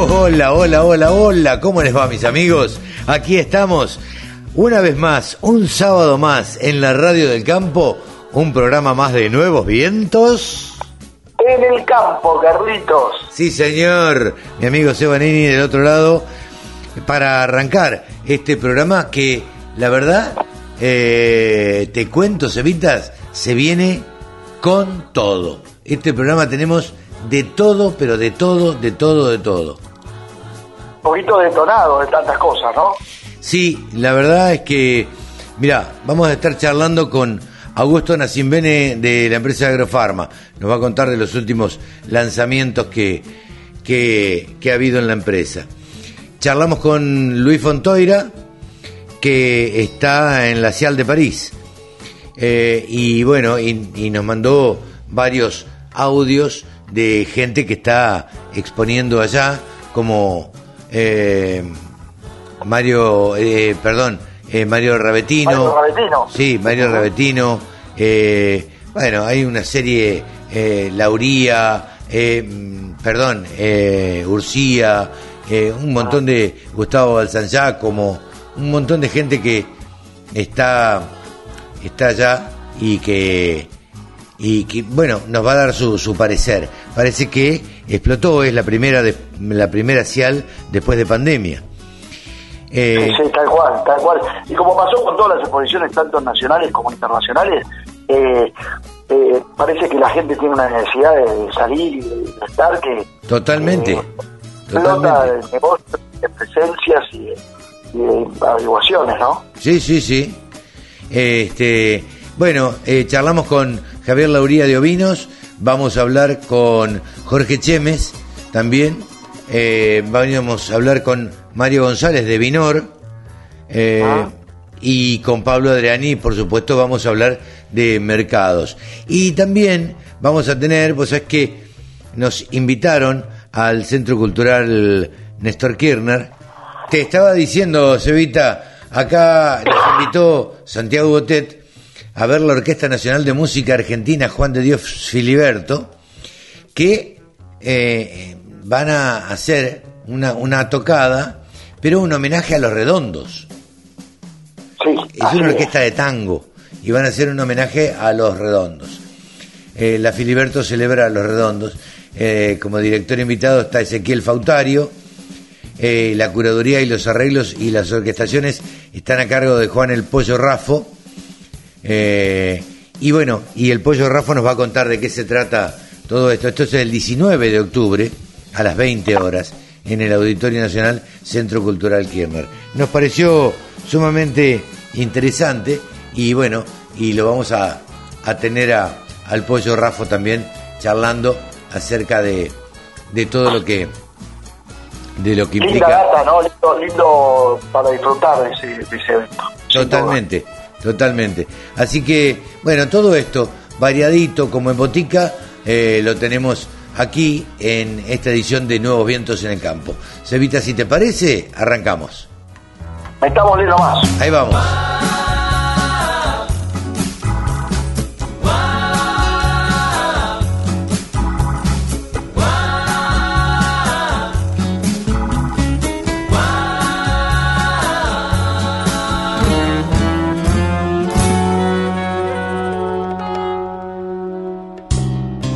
Hola, hola, hola, hola, ¿cómo les va mis amigos? Aquí estamos una vez más, un sábado más en la Radio del Campo, un programa más de Nuevos Vientos. En el campo, Carlitos. Sí, señor, mi amigo Sebanini del otro lado, para arrancar este programa que, la verdad, eh, te cuento, Cevitas, se viene con todo. Este programa tenemos de todo, pero de todo, de todo, de todo. Un poquito detonado de tantas cosas, ¿no? Sí, la verdad es que, mira, vamos a estar charlando con Augusto Nacimbene de la empresa Agrofarma. Nos va a contar de los últimos lanzamientos que, que, ha habido en la empresa. Charlamos con Luis Fontoira, que está en la Cial de París. Eh, y bueno, y nos mandó varios audios de gente que está exponiendo allá, como eh, Mario, eh, perdón, eh, Mario Rabetino. Mario Rabetino. Sí, Mario Rabetino. bueno, hay una serie, Lauría, mm, perdón, Urcía, un montón de Gustavo Balsanzá, como un montón de gente que está, está allá y que y que bueno nos va a dar su, su parecer parece que explotó es la primera de, la primera cial después de pandemia Eh, Sí, tal cual, tal cual. Y como pasó con todas las exposiciones, tanto nacionales como internacionales, eh, eh, parece que la gente tiene una necesidad de salir y de estar que totalmente eh, explota totalmente el negocio de presencias y y de averiguaciones, ¿no? sí sí sí este bueno eh, charlamos con Javier Lauría de Ovinos vamos a hablar con Jorge Chemes también eh, vamos a hablar con Mario González de Vinor eh, Ah. y con Pablo Adriani, por supuesto, vamos a hablar de mercados. Y también vamos a tener, pues es que nos invitaron al Centro Cultural Néstor Kirchner. Te estaba diciendo, Cevita, acá nos invitó Santiago Botet a ver la Orquesta Nacional de Música Argentina Juan de Dios Filiberto, que eh, van a hacer una, una tocada, pero un homenaje a los redondos. Sí, Es una es. orquesta de tango y van a hacer un homenaje a los redondos. Eh, la Filiberto celebra a los redondos. Eh, como director invitado está Ezequiel Fautario. Eh, la curaduría y los arreglos y las orquestaciones están a cargo de Juan el Pollo Rafo. Eh, y bueno, y el Pollo Rafo nos va a contar de qué se trata todo esto. Esto es el 19 de octubre a las 20 horas en el Auditorio Nacional Centro Cultural Kirchner. Nos pareció sumamente interesante y bueno, y lo vamos a, a tener a, al Pollo Rafo también charlando acerca de, de todo lo que de lo que Linda implica data, ¿no? Lindo, lindo para disfrutar de ese, de ese evento. Totalmente, totalmente. Así que, bueno, todo esto variadito como en botica, eh, lo tenemos aquí en esta edición de Nuevos Vientos en el Campo. Cevita, si te parece, arrancamos. Metámosle nomás. Ahí vamos.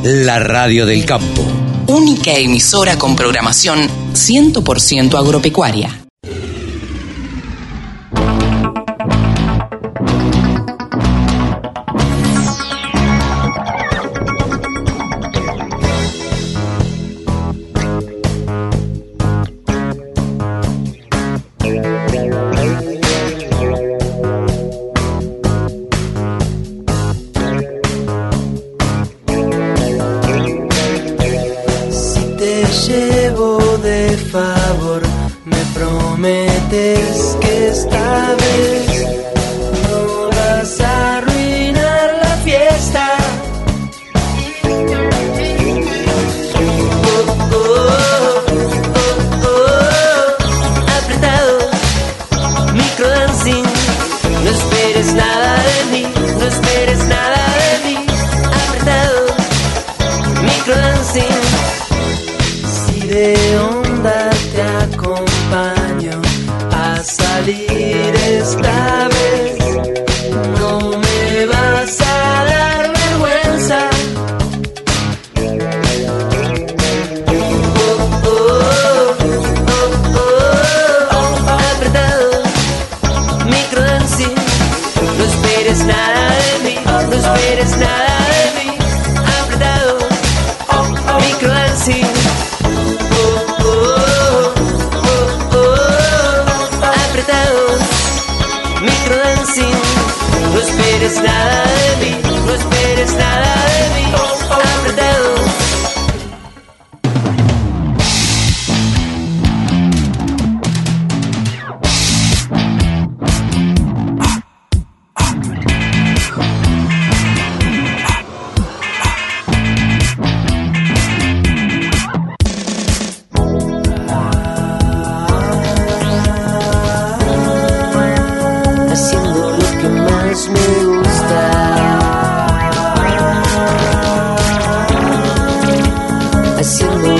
La Radio del Campo. Única emisora con programación 100% agropecuaria.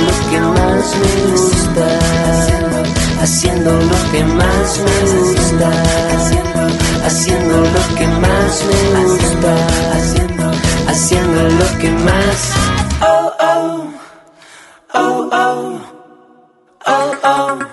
Lo que más me gusta. Haciendo lo que más me gusta. Haciendo lo que más me gusta. Haciendo lo que más. Oh. Oh, oh. Oh, oh. Oh,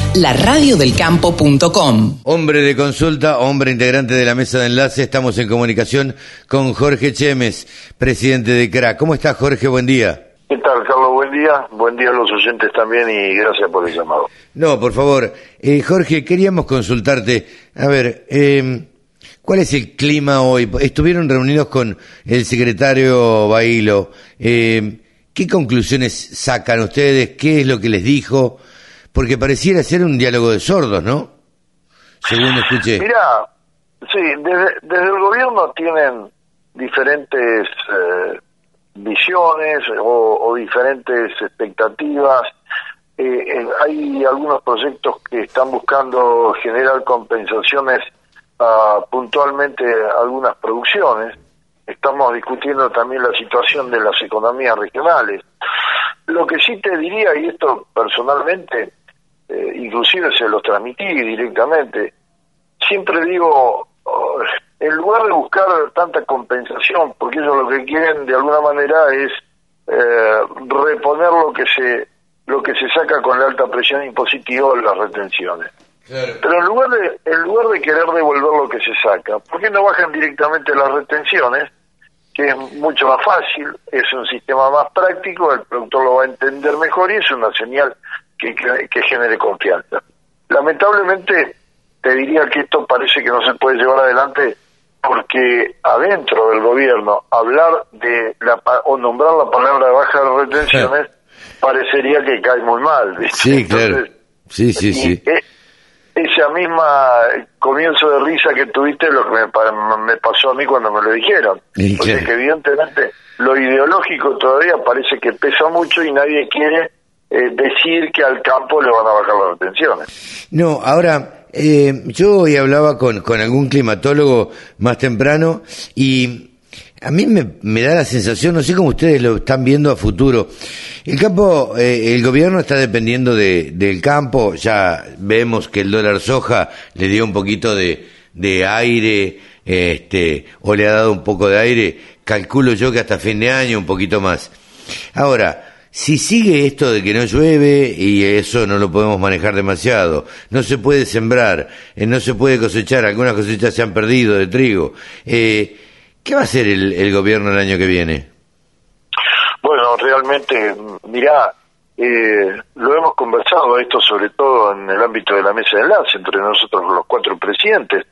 La radiodelcampo.com. Hombre de consulta, hombre integrante de la mesa de enlace, estamos en comunicación con Jorge Chemes, presidente de CRA. ¿Cómo estás, Jorge? Buen día. ¿Qué tal, Carlos? Buen día. Buen día a los oyentes también y gracias por el llamado. No, por favor. Eh, Jorge, queríamos consultarte. A ver, eh, ¿cuál es el clima hoy? Estuvieron reunidos con el secretario Bailo. Eh, ¿Qué conclusiones sacan ustedes? ¿Qué es lo que les dijo? Porque pareciera ser un diálogo de sordos, ¿no? Según escuché. Mira, sí, desde, el gobierno tienen diferentes eh, visiones o, diferentes expectativas. Eh, hay algunos proyectos que están buscando generar compensaciones a puntualmente a algunas producciones. Estamos discutiendo también la situación de las economías regionales. Lo que sí te diría, y esto personalmente, eh, inclusive se los transmití directamente, siempre digo, oh, en lugar de buscar tanta compensación, porque ellos lo que quieren de alguna manera es eh, reponer lo que se lo que se saca con la alta presión impositiva de las retenciones. Pero en lugar de en lugar de querer devolver lo que se saca, ¿por qué no bajan directamente las retenciones? Que es mucho más fácil, es un sistema más práctico, el productor lo va a entender mejor y es una señal que, que, que genere confianza. Lamentablemente, te diría que esto parece que no se puede llevar adelante porque adentro del gobierno hablar de la o nombrar la palabra baja de retenciones parecería que cae muy mal. ¿viste? Sí, claro. Entonces, Sí, sí, y sí. e- esa misma comienzo de risa que tuviste lo que me, me pasó a mí cuando me lo dijeron. Sí, sea claro. que evidentemente lo ideológico todavía parece que pesa mucho y nadie quiere eh, decir que al campo le van a bajar las retenciones. No, ahora, eh, yo hoy hablaba con, con algún climatólogo más temprano y A mí me, me da la sensación, no sé cómo ustedes lo están viendo a futuro. El campo, eh, el gobierno está dependiendo de, del campo. Ya vemos que el dólar soja le dio un poquito de, de aire, este, o le ha dado un poco de aire. Calculo yo que hasta fin de año un poquito más. Ahora, si sigue esto de que no llueve y eso no lo podemos manejar demasiado, no se puede sembrar, eh, no se puede cosechar, algunas cosechas se han perdido de trigo. Eh, ¿Qué va a hacer el, el gobierno el año que viene? Bueno, realmente, mirá, eh, lo hemos conversado esto sobre todo en el ámbito de la mesa de enlace entre nosotros los cuatro presidentes.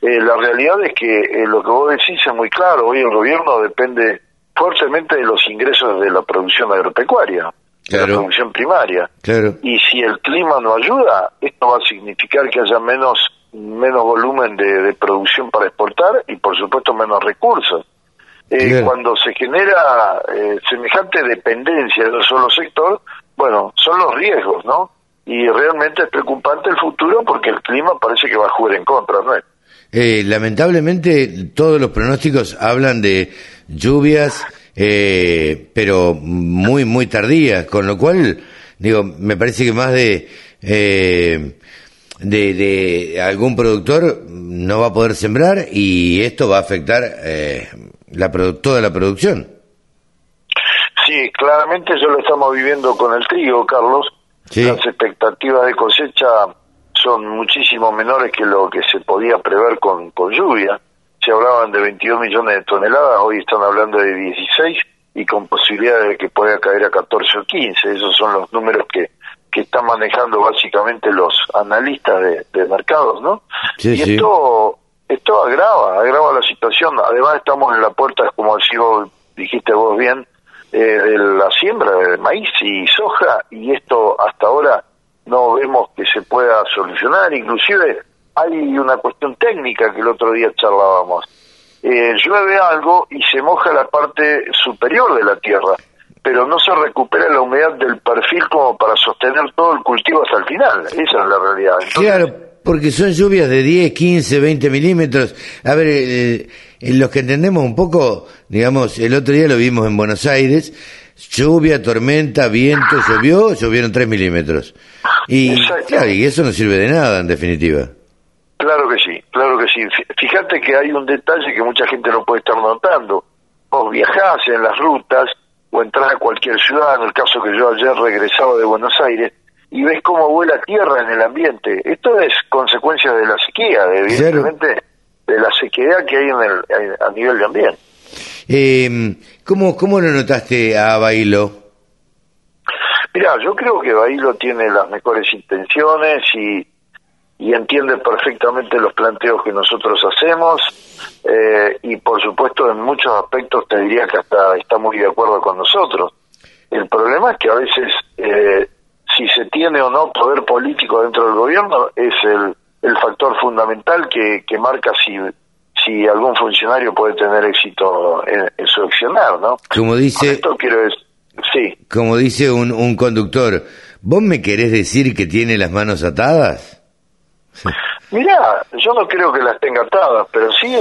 Eh, la realidad es que eh, lo que vos decís es muy claro, hoy el gobierno depende fuertemente de los ingresos de la producción agropecuaria, de la producción primaria. Claro. Y si el clima no ayuda, esto va a significar que haya menos menos volumen de, de producción para exportar y por supuesto menos recursos. Eh. Cuando se genera eh, semejante dependencia de un solo sector, bueno, son los riesgos, ¿no? Y realmente es preocupante el futuro porque el clima parece que va a jugar en contra, ¿no? Eh, lamentablemente todos los pronósticos hablan de lluvias, eh, pero muy, muy tardías, con lo cual, digo, me parece que más de, eh, de, de algún productor no va a poder sembrar y esto va a afectar eh, la toda la producción. Sí, claramente eso lo estamos viviendo con el trigo, Carlos. Sí. Las expectativas de cosecha son muchísimo menores que lo que se podía prever con, con lluvia. Se hablaban de 22 millones de toneladas, hoy están hablando de 16 y con posibilidades de que pueda caer a 14 o 15. Esos son los números que, que están manejando básicamente los analistas de, de mercados, ¿no? Sí, y sí. esto esto agrava, agrava la situación. Además estamos en la puerta, como vos- dijiste vos bien, eh, de la siembra de maíz y soja y esto hasta ahora no vemos que se pueda solucionar. Inclusive hay una cuestión técnica que el otro día charlábamos. Eh, llueve algo y se moja la parte superior de la tierra, pero no se recupera la humedad del perfil como para sostener todo el cultivo hasta el final. Esa es la realidad. Entonces, Claro, porque son lluvias de 10, 15, 20 milímetros. A ver, eh, eh, los que entendemos un poco, digamos, el otro día lo vimos en Buenos Aires, lluvia, tormenta, viento, llovió, llovieron 3 milímetros. Y claro, y eso no sirve de nada, en definitiva. Claro que sí, claro que sí. Fí- Fíjate que hay un detalle que mucha gente no puede estar notando. Vos viajás en las rutas o entras a cualquier ciudad, en el caso que yo ayer regresaba de Buenos Aires, y ves cómo vuela tierra en el ambiente. Esto es consecuencia de la sequía, de, evidentemente de la sequedad que hay en el, a nivel de ambiente. Eh, ¿cómo, ¿Cómo lo notaste a Bailo? Mira, yo creo que Bailo tiene las mejores intenciones y, y entiende perfectamente los planteos que nosotros hacemos eh, y por supuesto en muchos aspectos te diría que hasta está muy de acuerdo con nosotros. El problema es que a veces eh, si se tiene o no poder político dentro del gobierno es el, el factor fundamental que, que marca si, si algún funcionario puede tener éxito en, en su accionar, ¿no? Como dice, esto quiero decir, sí. como dice un, un conductor, ¿vos me querés decir que tiene las manos atadas? Mirá, yo no creo que las tenga atadas, pero sí,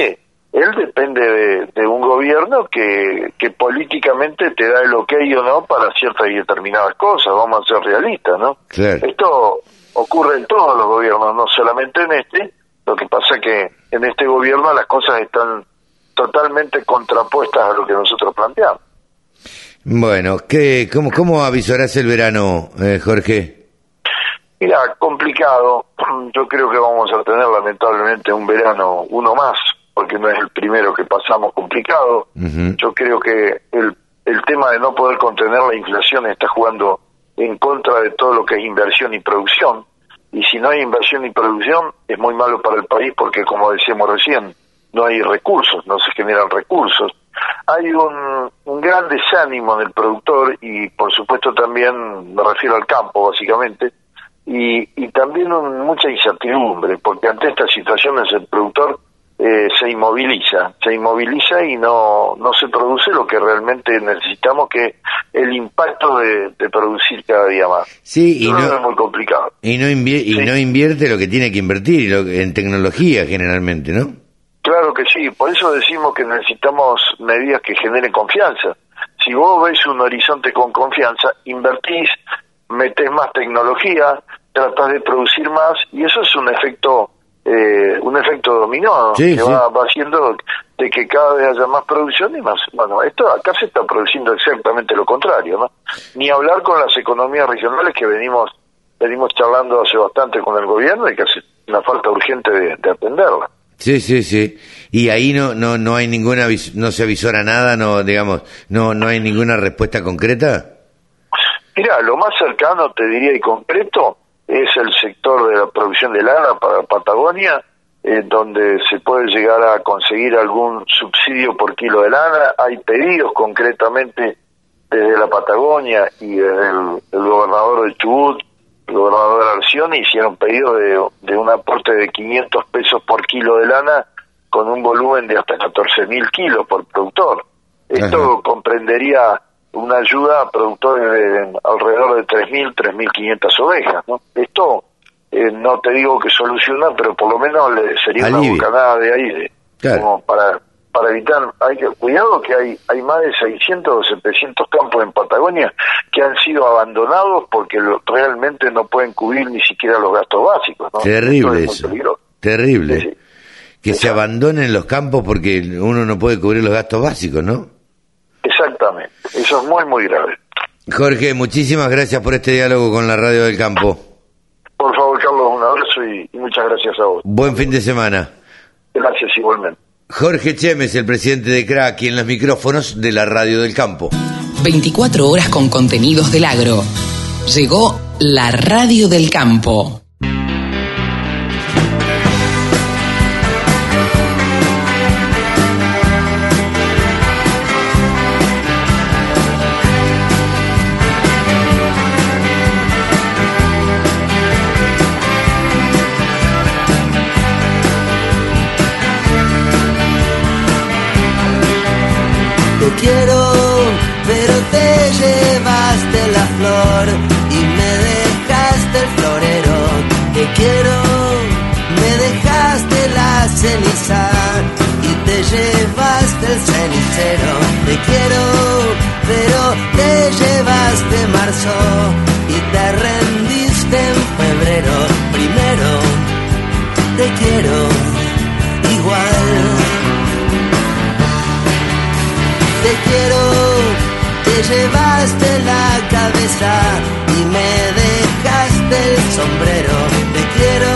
él depende de, de un gobierno que, que políticamente te da el ok o no para ciertas y determinadas cosas, vamos a ser realistas, ¿no? Claro. Esto ocurre en todos los gobiernos, no solamente en este, lo que pasa que en este gobierno las cosas están totalmente contrapuestas a lo que nosotros planteamos. Bueno, ¿qué, cómo, ¿cómo avisorás el verano, eh, Jorge? Mira, complicado. Yo creo que vamos a tener lamentablemente un verano, uno más, porque no es el primero que pasamos complicado. Yo creo que el, el tema de no poder contener la inflación está jugando en contra de todo lo que es inversión y producción. Y si no hay inversión y producción, es muy malo para el país porque, como decíamos recién, no hay recursos, no se generan recursos. Hay un, un gran desánimo en el productor y, por supuesto, también me refiero al campo, básicamente, y, y también un- mucha incertidumbre, porque ante estas situaciones el productor eh, se inmoviliza, se inmoviliza y no, no se produce lo que realmente necesitamos, que el impacto de, de producir cada día más. Sí, y que es no, muy complicado. y no, y no invierte lo que tiene que invertir lo en tecnología generalmente, ¿no? Claro que sí, por eso decimos que necesitamos medidas que generen confianza. Si vos ves un horizonte con confianza, invertís, metés más tecnología, tratás de producir más y eso es un efecto eh, un efecto dominó que sí. Va, va haciendo de que cada vez haya más producción y más bueno esto acá se está produciendo exactamente lo contrario no ni hablar con las economías regionales que venimos venimos charlando hace bastante con el gobierno y que hace una falta urgente de, de atenderla Sí, sí, sí. Y ahí no, no, no hay ninguna, no se avisora nada, no, digamos, no, no hay ninguna respuesta concreta. Mira, lo más cercano, te diría, y concreto, es el sector de la producción de lana para Patagonia, eh, donde se puede llegar a conseguir algún subsidio por kilo de lana. Hay pedidos concretamente desde la Patagonia y desde el, el gobernador de Chubut, el gobernador de hicieron pedido de, de un aporte de 500 pesos por kilo de lana con un volumen de hasta 14 mil kilos por productor. Esto Ajá. comprendería una ayuda a productores de alrededor de 3.000, 3.500 ovejas. ¿no? Esto eh, no te digo que soluciona, pero por lo menos le sería una bocanada de aire. Claro. Como para, para evitar, hay que, cuidado que hay, hay más de 600 o 700 campos en Patagonia que han sido abandonados porque lo- realmente no pueden cubrir ni siquiera los gastos básicos. Terrible es eso. Terrible. Sí, sí. Que se abandonen los campos porque uno no puede cubrir los gastos básicos, ¿no? Exactamente. Eso es muy, muy grave. Jorge, muchísimas gracias por este diálogo con la Radio del Campo. Por favor, Carlos, un abrazo y, y muchas gracias a vos. Buen fin de semana. Gracias igualmente. Jorge Chemes, el presidente de CRA, aquí en los micrófonos de la Radio del Campo. 24 horas con contenidos del agro. Llegó la radio del campo. El. Te quiero, pero te llevaste marzo y te rendiste en febrero. Primero, te quiero igual. Te quiero, te llevaste la cabeza y me dejaste el sombrero. Te quiero,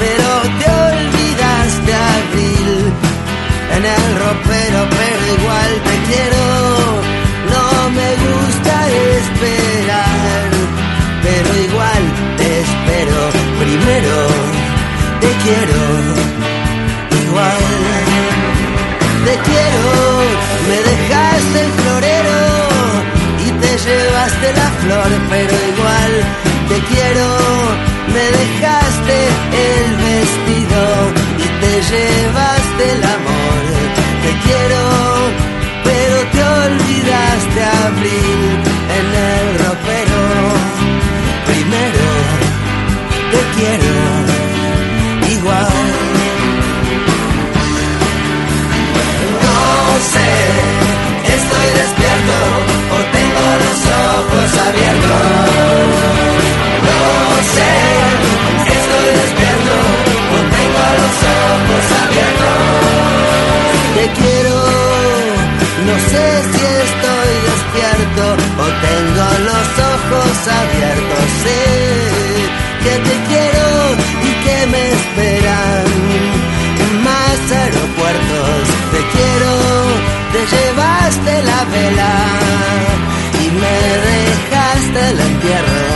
pero te olvidaste abril en el ropero, No me gusta esperar, pero igual te espero. Primero, te quiero, igual. Te quiero, me dejaste el florero y te llevaste la flor, pero igual te quiero, me dejaste el vestido y te llevaste el amor. En el ropero. Primero, te quiero, igual. No sé, estoy despierto o tengo los ojos abiertos. O tengo los ojos abiertos. Sé que te quiero y que me esperan más aeropuertos. Te quiero, te llevaste la vela y me dejaste el entierro.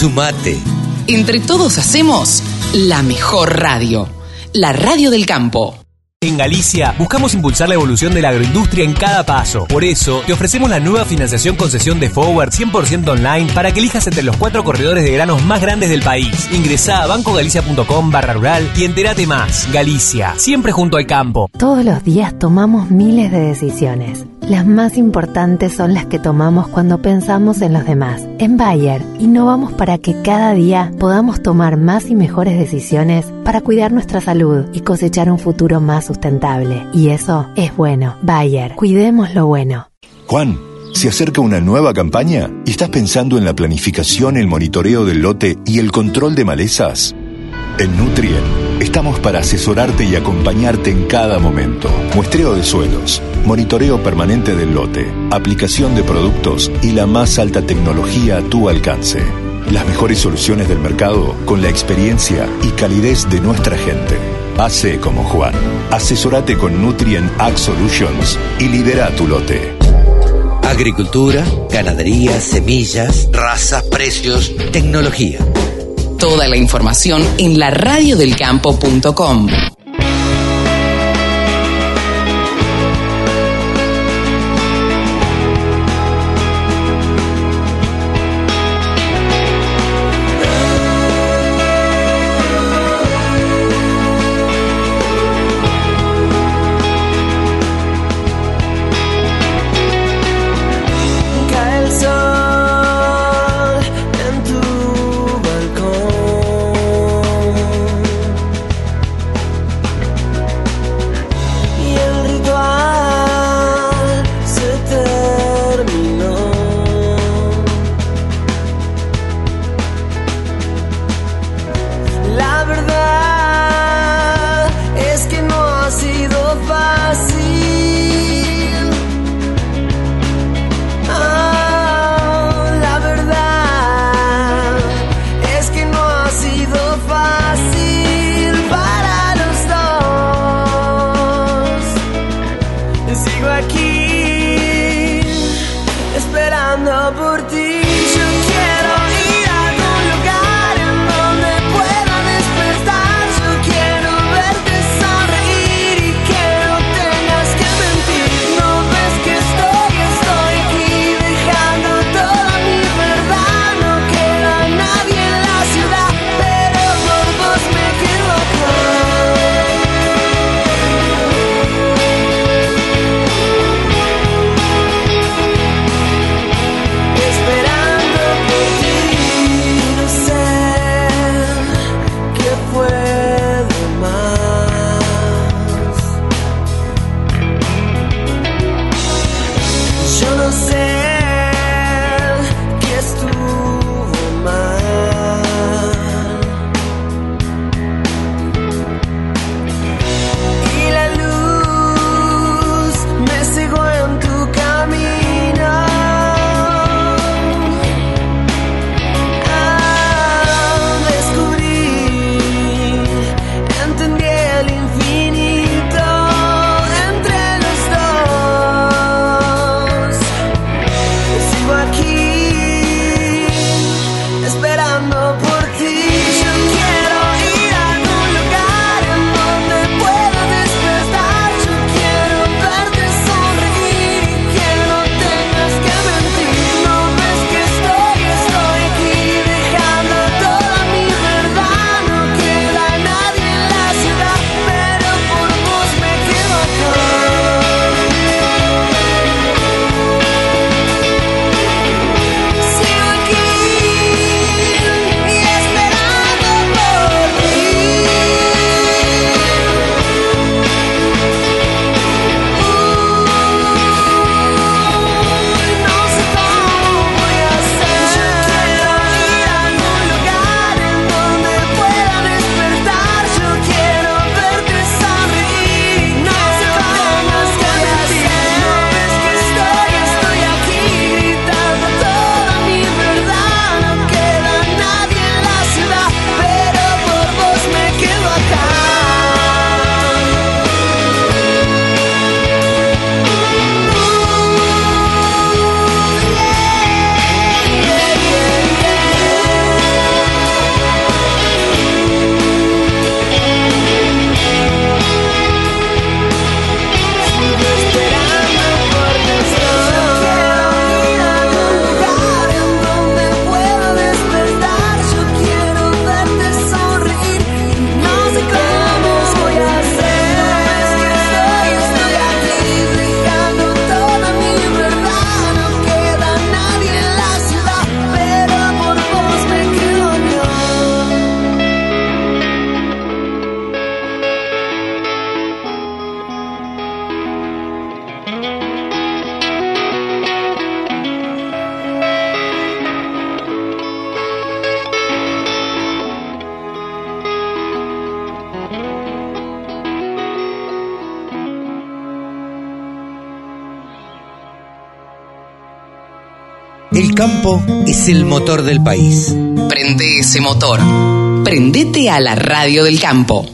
Sumate. Entre todos hacemos la mejor radio. La radio del campo. En Galicia buscamos impulsar la evolución de la agroindustria en cada paso. Por eso, te ofrecemos la nueva financiación concesión de Forward 100% online para que elijas entre los cuatro corredores de granos más grandes del país. Ingresa a bancogalicia.com barra rural y entérate más. Galicia, siempre junto al campo. Todos los días tomamos miles de decisiones. Las más importantes son las que tomamos cuando pensamos en los demás. En Bayer, innovamos para que cada día podamos tomar más y mejores decisiones para cuidar nuestra salud y cosechar un futuro más sustentable. Y eso es bueno. Bayer, cuidemos lo bueno. Juan, se acerca una nueva campaña y estás pensando en la planificación, el monitoreo del lote y el control de malezas. En Nutrien estamos para asesorarte y acompañarte en cada momento. Muestreo de suelos, monitoreo permanente del lote, aplicación de productos y la más alta tecnología a tu alcance. Las mejores soluciones del mercado con la experiencia y calidez de nuestra gente. Hace como Juan. Asesorate con Nutrien Ag Solutions y lidera tu lote. Agricultura, ganadería, semillas, razas, precios, tecnología. Toda la información en la campo es el motor del país. Prende ese motor. Prendete a la radio del campo.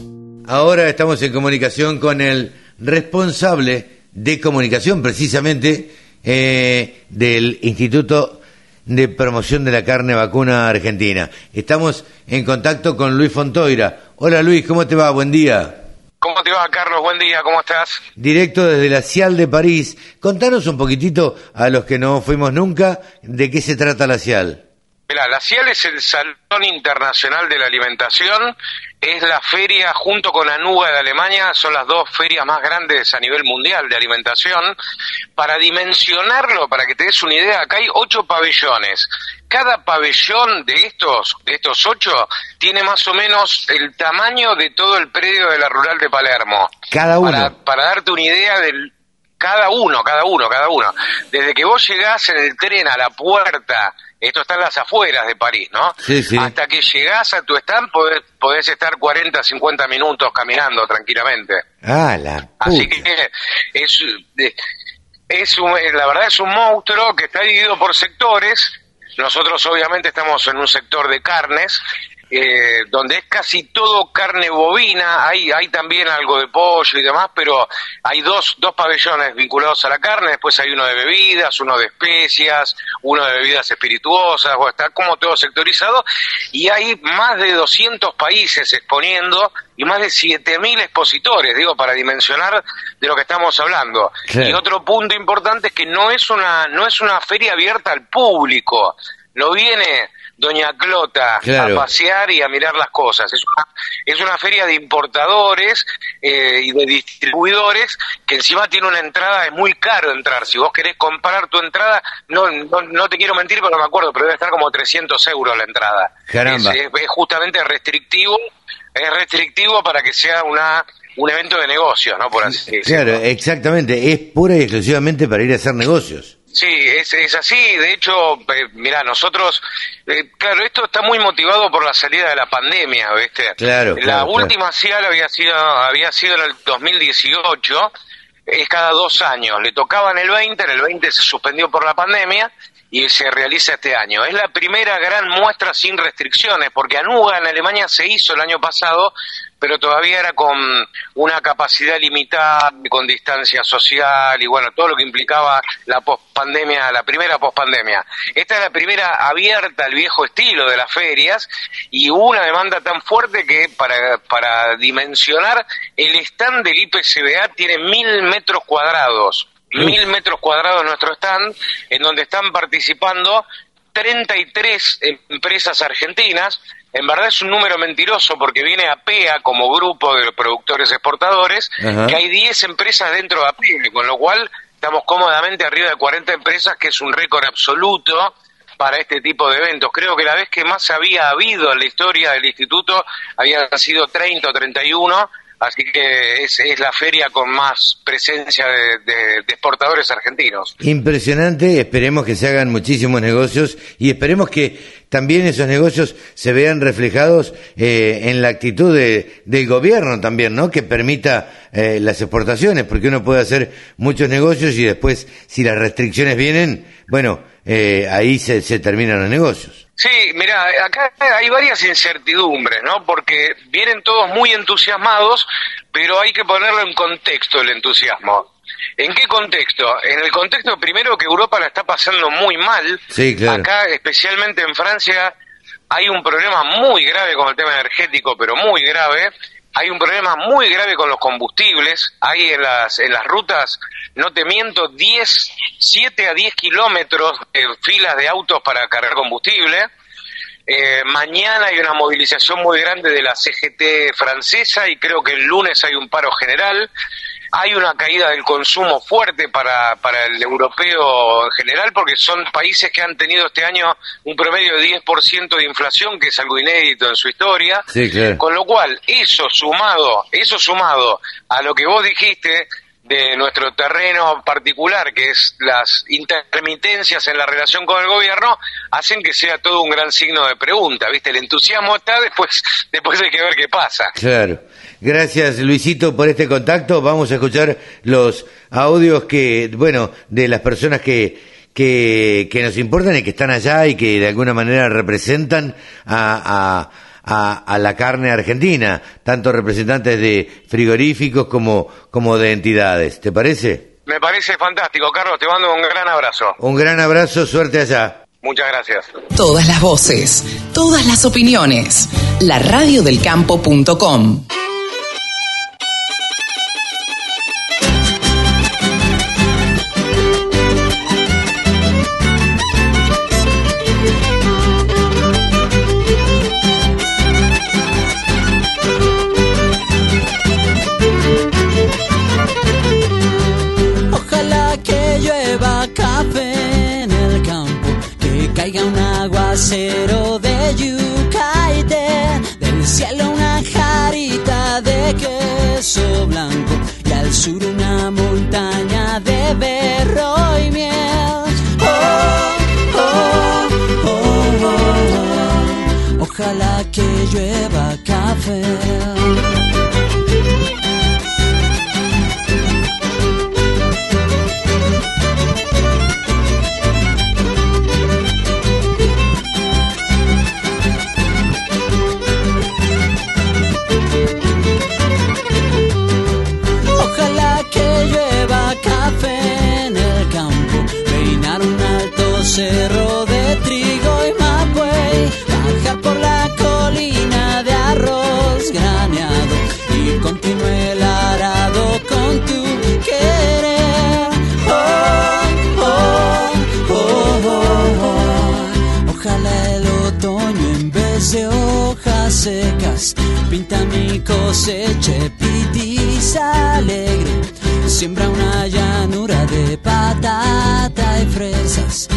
Ahora estamos en comunicación con el responsable de comunicación, precisamente, eh, del Instituto de Promoción de la Carne Vacuna Argentina. Estamos en contacto con Luis Fontoira. Hola Luis, ¿cómo te va? Buen día. ¿Cómo te va, Carlos? Buen día, ¿cómo estás? Directo desde la CIAL de París. Contanos un poquitito a los que no fuimos nunca de qué se trata la CIAL. Mira, la CIAL es el Salón Internacional de la Alimentación, es la feria junto con ANUGA de Alemania, son las dos ferias más grandes a nivel mundial de alimentación. Para dimensionarlo, para que te des una idea, acá hay ocho pabellones. Cada pabellón de estos, de estos ocho, tiene más o menos el tamaño de todo el predio de la rural de Palermo. Cada uno. Para, para darte una idea del, cada uno, cada uno, cada uno. Desde que vos llegás en el tren a la puerta, esto está en las afueras de París, ¿no? Sí, sí. Hasta que llegás a tu stand podés, podés estar 40, 50 minutos caminando tranquilamente. Ah, la puta. Así que es, es un- la verdad es un monstruo que está dividido por sectores. Nosotros obviamente estamos en un sector de carnes, eh, donde es casi todo carne bovina, hay, hay también algo de pollo y demás, pero hay dos, dos pabellones vinculados a la carne, después hay uno de bebidas, uno de especias, uno de bebidas espirituosas, o está como todo sectorizado, y hay más de 200 países exponiendo y más de 7.000 expositores, digo, para dimensionar de lo que estamos hablando. Y otro punto importante es que no es una, no es una feria abierta al público, no viene Doña Clota Claro. a pasear y a mirar las cosas. Es una, es una feria de importadores eh, y de distribuidores que encima tiene una entrada, es muy caro entrar. Si vos querés comprar tu entrada, no, no, no te quiero mentir, pero no me acuerdo, pero debe estar como 300 euros la entrada. Caramba. Es, es- es justamente restrictivo, es restrictivo para que sea una un evento de negocios, ¿no? Por así decirlo. Claro, exactamente. Es pura y exclusivamente para ir a hacer negocios. Sí, es, es así. De hecho, eh, mira, nosotros, eh, claro, esto está muy motivado por la salida de la pandemia, ¿viste? Claro, La claro, última CIAL había sido, había sido en el 2018, es cada dos años. Le tocaba en el 20, en el 20 se suspendió por la pandemia y se realiza este año. Es la primera gran muestra sin restricciones, porque Anuga en Alemania se hizo el año pasado, pero todavía era con una capacidad limitada, con distancia social y bueno, todo lo que implicaba la pospandemia, la primera pospandemia. Esta es la primera abierta al viejo estilo de las ferias y hubo una demanda tan fuerte que para, para dimensionar el stand del IPCBA tiene mil metros cuadrados. Mil metros cuadrados nuestro stand, en donde están participando 33 empresas argentinas. En verdad es un número mentiroso porque viene APEA como grupo de productores exportadores, Ajá. que hay 10 empresas dentro de APEA, con lo cual estamos cómodamente arriba de 40 empresas, que es un récord absoluto para este tipo de eventos. Creo que la vez que más había habido en la historia del instituto había sido 30 o 31, así que es, es la feria con más presencia de, de- de exportadores argentinos. Impresionante, esperemos que se hagan muchísimos negocios y esperemos que también esos negocios se vean reflejados eh, en la actitud de- del gobierno también, ¿no? Que permita eh, las exportaciones, porque uno puede hacer muchos negocios y después, si las restricciones vienen, bueno, eh, ahí se, se terminan los negocios. Sí, mira, acá hay varias incertidumbres, ¿no? Porque vienen todos muy entusiasmados, pero hay que ponerlo en contexto el entusiasmo. ¿En qué contexto? En el contexto primero que Europa la está pasando muy mal. Sí, claro. Acá, especialmente en Francia, hay un problema muy grave con el tema energético, pero muy grave. Hay un problema muy grave con los combustibles. Hay en las, en las rutas, no te miento, 10, 7 a 10 kilómetros de filas de autos para cargar combustible. Eh, mañana hay una movilización muy grande de la CGT francesa y creo que el lunes hay un paro general. Hay una caída del consumo fuerte para, para el europeo en general porque son países que han tenido este año un promedio de 10% de inflación, que es algo inédito en su historia. Sí, claro. Con lo cual, eso sumado, eso sumado a lo que vos dijiste de nuestro terreno particular, que es las intermitencias en la relación con el gobierno, hacen que sea todo un gran signo de pregunta, ¿viste? El entusiasmo está, después, después hay que ver qué pasa. Claro. Gracias Luisito por este contacto. Vamos a escuchar los audios que, bueno, de las personas que, que, que nos importan y que están allá y que de alguna manera representan a, a, a, a la carne argentina, tanto representantes de frigoríficos como, como de entidades. ¿Te parece? Me parece fantástico, Carlos. Te mando un gran abrazo. Un gran abrazo, suerte allá. Muchas gracias. Todas las voces, todas las opiniones. La radiodelcampo.com. Ojalá caiga un aguacero de yuca y de- del cielo una jarita de queso blanco y al sur una montaña de berro y miel. Oh, oh, oh, oh, oh. Ojalá que llueva café. Cerro de trigo y mapuey, bajar por la colina de arroz graneado y continuar el arado con tu querer. Oh, oh, oh, oh. Ojalá el otoño en vez de hojas secas pinta mi cosecha pitiza alegre. Siembra una llanura de patata y fresas.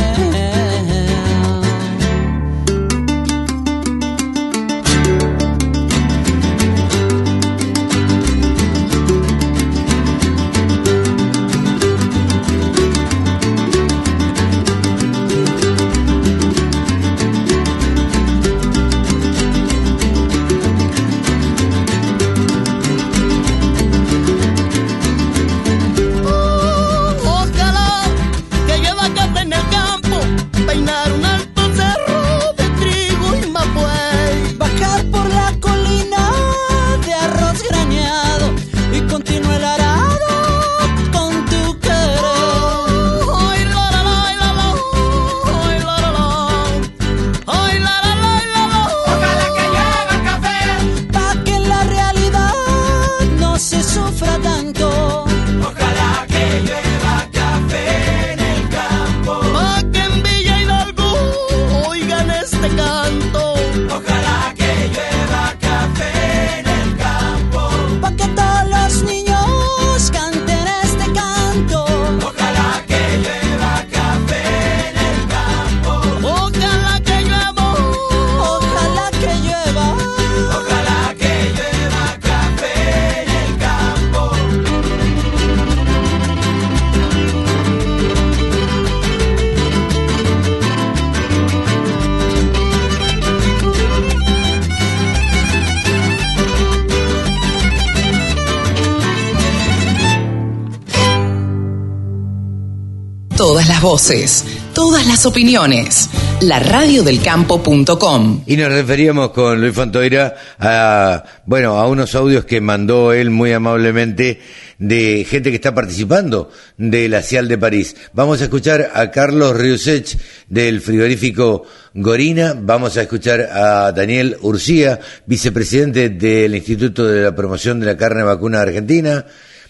Todas las opiniones. La radiodelcampo.com. Y nos referíamos con Luis Fontoira a, bueno, a unos audios que mandó él muy amablemente de gente que está participando de la CIAL de París. Vamos a escuchar a Carlos Riusech del frigorífico Gorina, vamos a escuchar a Daniel Urcía, vicepresidente del Instituto de la Promoción de la Carne Vacuna Argentina,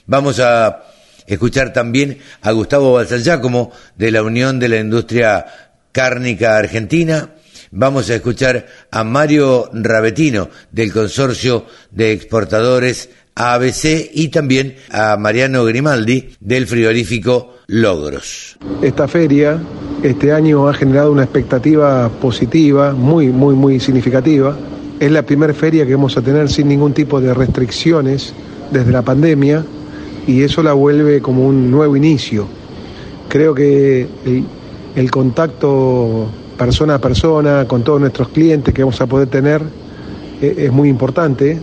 vamos a escuchar también a Gustavo Balsangiacomo de la Unión de la Industria Cárnica Argentina. Vamos a escuchar a Mario Rabetino del Consorcio de Exportadores ABC y también a Mariano Grimaldi del frigorífico Logros. Esta feria este año ha generado una expectativa positiva, muy, muy, muy significativa. Es la primera feria que vamos a tener sin ningún tipo de restricciones desde la pandemia y eso la vuelve como un nuevo inicio. Creo que el, contacto persona a persona con todos nuestros clientes que vamos a poder tener eh, es muy importante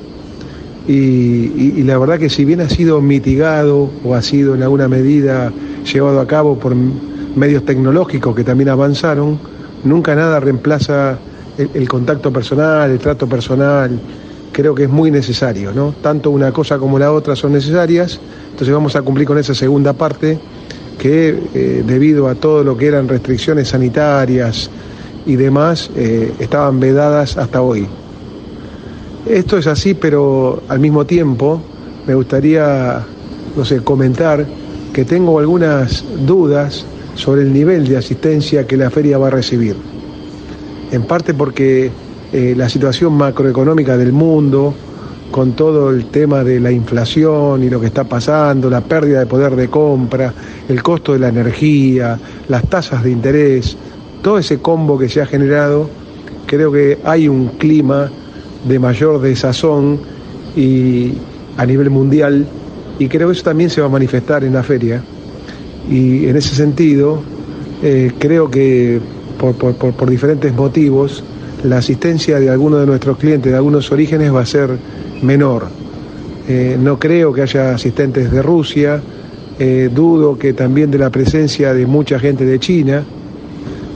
y, la verdad que si bien ha sido mitigado o ha sido en alguna medida llevado a cabo por medios tecnológicos que también avanzaron, nunca nada reemplaza el contacto personal, el trato personal. Creo que es muy necesario, ¿no? Tanto una cosa como la otra son necesarias, entonces vamos a cumplir con esa segunda parte que eh, debido a todo lo que eran restricciones sanitarias y demás, eh, estaban vedadas hasta hoy. Esto es así, pero al mismo tiempo me gustaría, no sé, comentar que tengo algunas dudas sobre el nivel de asistencia que la feria va a recibir. En parte porque eh, la situación macroeconómica del mundo, con todo el tema de la inflación y lo que está pasando, la pérdida de poder de compra, el costo de la energía, las tasas de interés, todo ese combo que se ha generado, creo que hay un clima de mayor desazón y a nivel mundial y creo que eso también se va a manifestar en la feria. Y en ese sentido eh, creo que por, por- por- diferentes motivos la asistencia de algunos de nuestros clientes de algunos orígenes va a ser menor. Eh, no creo que haya asistentes de Rusia, eh, dudo que también de la presencia de mucha gente de China,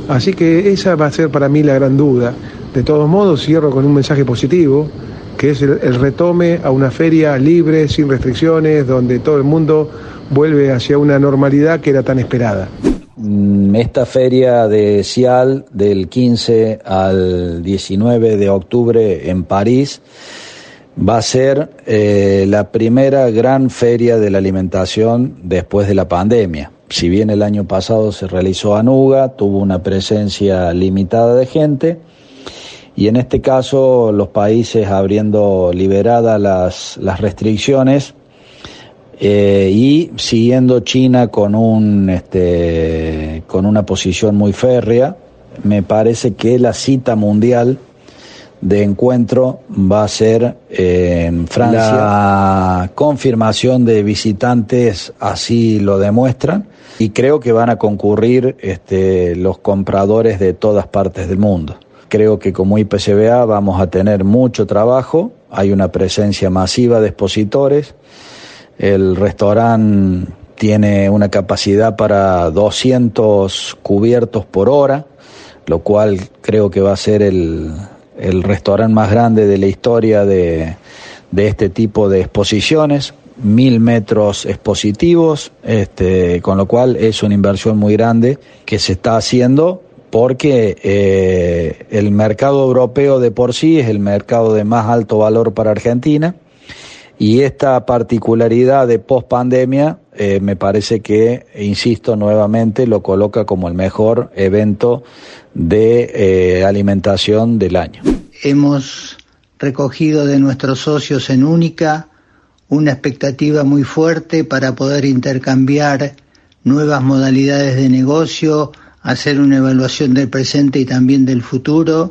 así que esa va a ser para mí la gran duda. De todos modos, cierro con un mensaje positivo, que es el retome a una feria libre, sin restricciones, donde todo el mundo vuelve hacia una normalidad que era tan esperada. Mm, Esta feria de Cial del 15 al 19 de octubre en París va a ser eh, la primera gran feria de la alimentación después de la pandemia. Si bien el año pasado se realizó Anuga, tuvo una presencia limitada de gente, y en este caso los países abriendo liberadas las, las restricciones eh, y siguiendo China con un este, con una posición muy férrea, me parece que la cita mundial de encuentro va a ser eh, en Francia. La confirmación de visitantes así lo demuestran y creo que van a concurrir este, los compradores de todas partes del mundo. Creo que como IPCBA vamos a tener mucho trabajo, hay una presencia masiva de expositores, el restaurante tiene una capacidad para 200 cubiertos por hora, lo cual creo que va a ser el, el restaurante más grande de la historia de, de este tipo de exposiciones. Mil metros expositivos, este, con lo cual es una inversión muy grande que se está haciendo porque eh, el mercado europeo de por sí es el mercado de más alto valor para Argentina y esta particularidad de post pandemia eh, me parece que, insisto nuevamente, lo coloca como el mejor evento de eh, alimentación del año. Hemos recogido de nuestros socios en Única una expectativa muy fuerte para poder intercambiar nuevas modalidades de negocio, hacer una evaluación del presente y también del futuro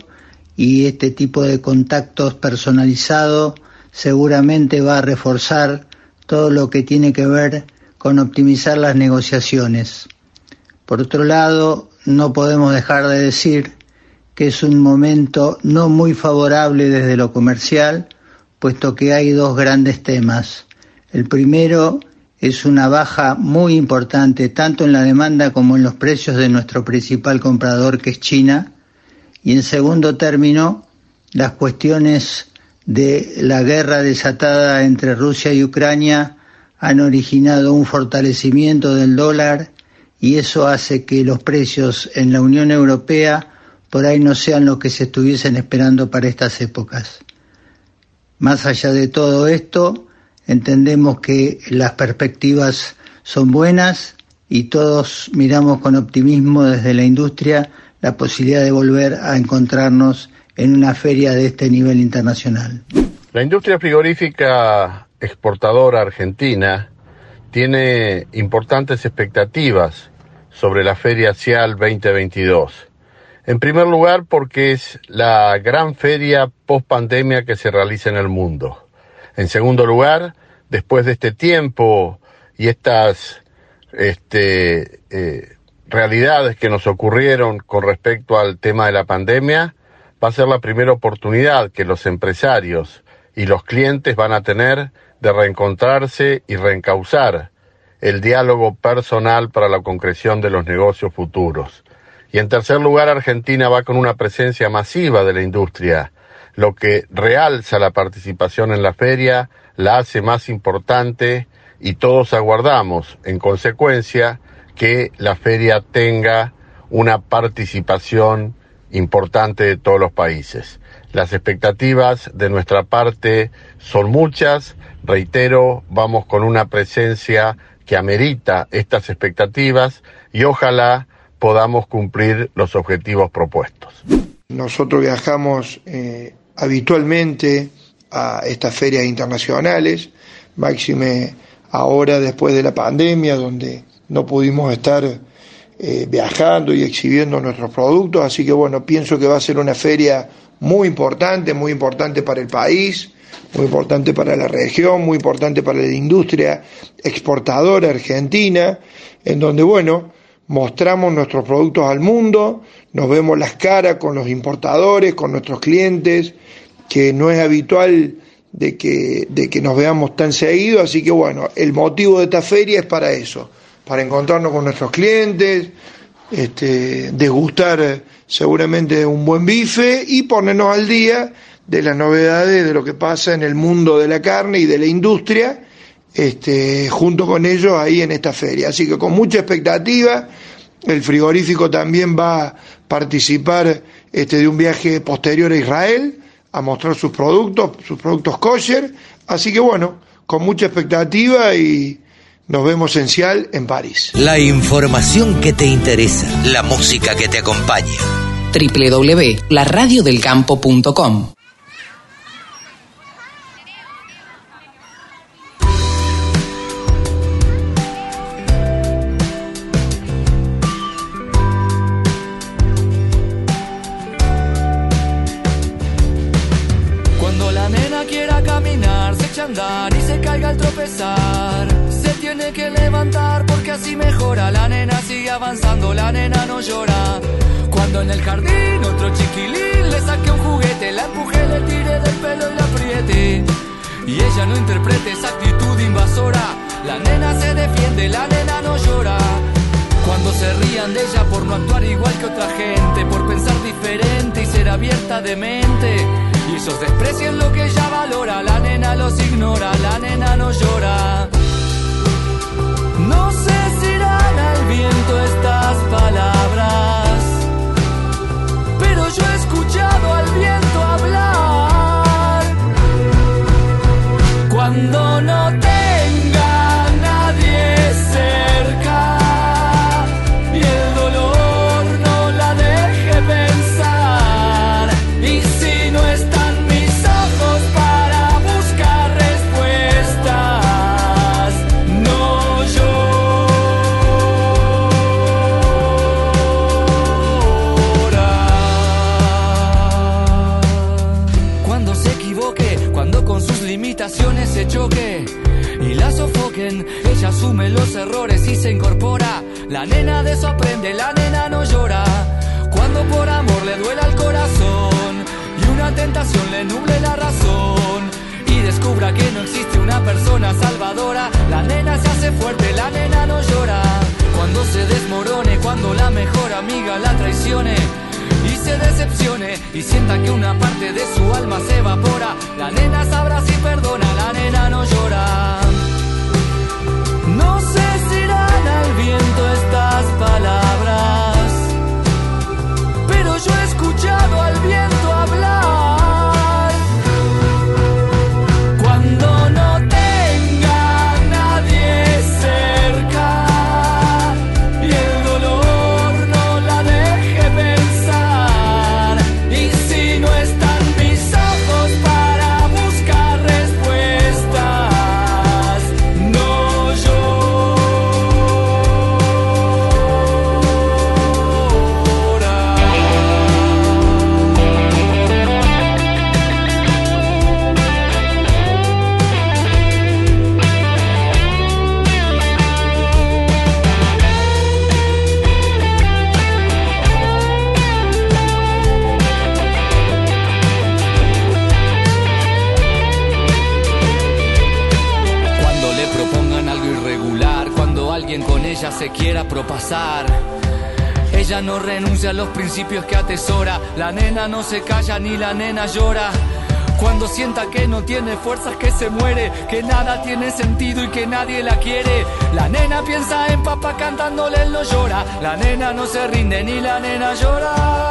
y este tipo de contactos personalizados seguramente va a reforzar todo lo que tiene que ver con optimizar las negociaciones. Por otro lado, no podemos dejar de decir que es un momento no muy favorable desde lo comercial, puesto que hay dos grandes temas. El primero es una baja muy importante tanto en la demanda como en los precios de nuestro principal comprador que es China. Y en segundo término, las cuestiones de la guerra desatada entre Rusia y Ucrania han originado un fortalecimiento del dólar y eso hace que los precios en la Unión Europea por ahí no sean lo que se estuviesen esperando para estas épocas. Más allá de todo esto, entendemos que las perspectivas son buenas y todos miramos con optimismo desde la industria la posibilidad de volver a encontrarnos en una feria de este nivel internacional. La industria frigorífica exportadora argentina tiene importantes expectativas sobre la Feria CIAL 2022. En primer lugar, porque es la gran feria post pandemia que se realiza en el mundo. En segundo lugar, después de este tiempo y estas este, eh, realidades que nos ocurrieron con respecto al tema de la pandemia, va a ser la primera oportunidad que los empresarios y los clientes van a tener de reencontrarse y reencauzar el diálogo personal para la concreción de los negocios futuros. Y en tercer lugar, Argentina va con una presencia masiva de la industria, lo que realza la participación en la feria, la hace más importante y todos aguardamos, en consecuencia, que la feria tenga una participación importante de todos los países. Las expectativas de nuestra parte son muchas, reitero, vamos con una presencia que amerita estas expectativas y ojalá podamos cumplir los objetivos propuestos. Nosotros viajamos eh, habitualmente a estas ferias internacionales, máxime ahora después de la pandemia, donde no pudimos estar eh, viajando y exhibiendo nuestros productos, así que bueno, pienso que va a ser una feria muy importante, muy importante para el país, muy importante para la región, muy importante para la industria exportadora argentina, en donde, bueno, mostramos nuestros productos al mundo, nos vemos las caras con los importadores, con nuestros clientes, que no es habitual de que, de que nos veamos tan seguido, así que bueno, el motivo de esta feria es para eso, para encontrarnos con nuestros clientes, este, degustar seguramente un buen bife y ponernos al día de las novedades de lo que pasa en el mundo de la carne y de la industria, este, junto con ellos ahí en esta feria. Así que con mucha expectativa, el frigorífico también va a participar este, de un viaje posterior a Israel a mostrar sus productos, sus productos kosher. Así que bueno, con mucha expectativa y nos vemos en Cial en París. La información que te interesa, la música que te acompaña. www.laradiodelcampo.com quiera propasar. Ella no renuncia a los principios que atesora. La nena no se calla ni la nena llora. Cuando sienta que no tiene fuerzas, que se muere, que nada tiene sentido y que nadie la quiere. La nena piensa en papá cantándole, él no llora. La nena no se rinde ni la nena llora.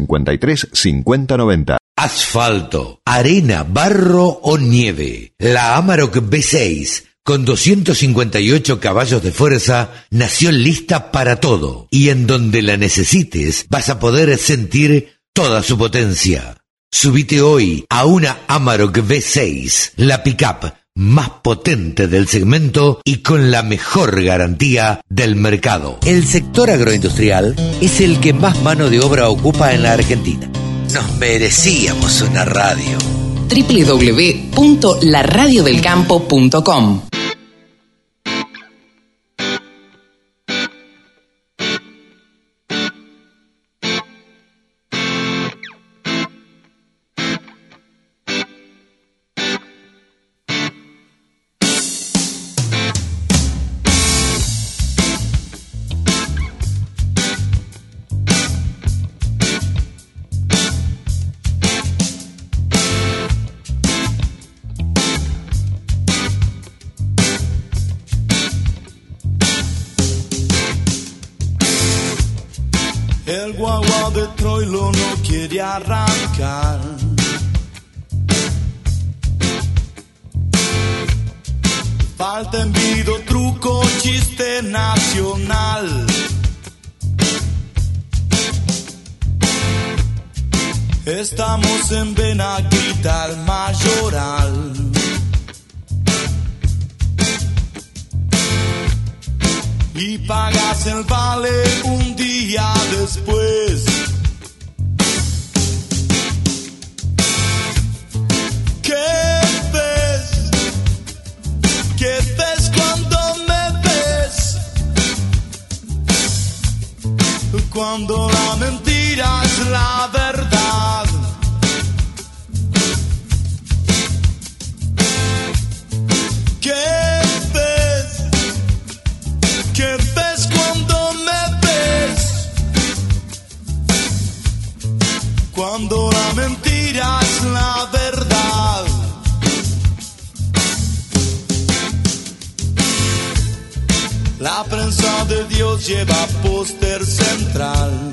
53 50 90. Asfalto, arena, barro o nieve. La Amarok B6 con 258 caballos de fuerza nació lista para todo y en donde la necesites vas a poder sentir toda su potencia. Subite hoy a una Amarok V6, la pickup más potente del segmento y con la mejor garantía del mercado. El sector agroindustrial es el que más mano de obra ocupa en la Argentina. Nos merecíamos una radio. www.laradiodelcampo.com arrancar. Falta envido, truco, chiste nacional. Estamos en Benaguita, el mayoral. y pagas el vale un día después. Cuando la mentira es la verdad. Dios lleva póster central.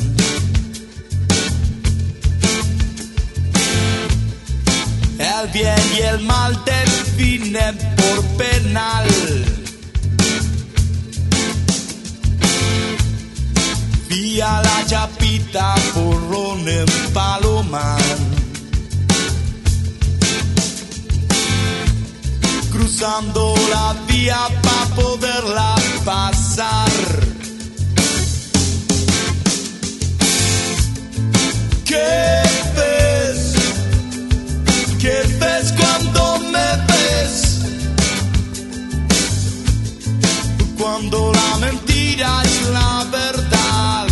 El bien y el mal definen por penal. Vía la chapita porrón en Palomar. Cruzando la vía para poderla pasar. ¿Qué ves? ¿Qué ves cuando me ves? Cuando la mentira es la verdad.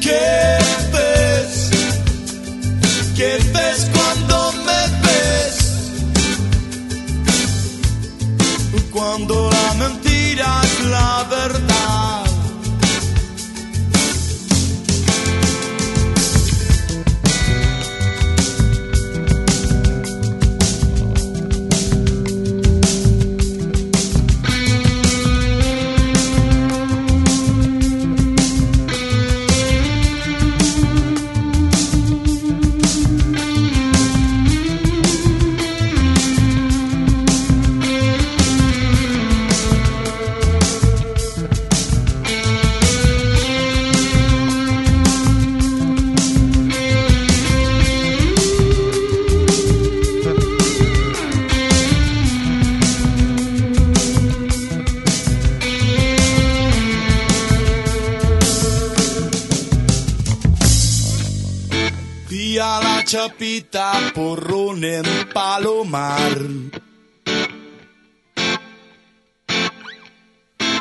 ¿Qué ves? ¿Qué ves? Cuando la mentira es la porrón en Palomar.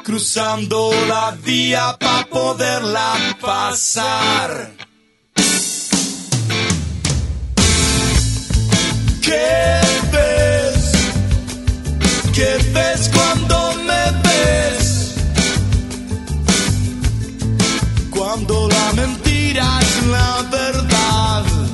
Cruzando la vía para poderla pasar. ¿Qué ves? ¿Qué ves cuando me ves? Cuando la mentira es la verdad.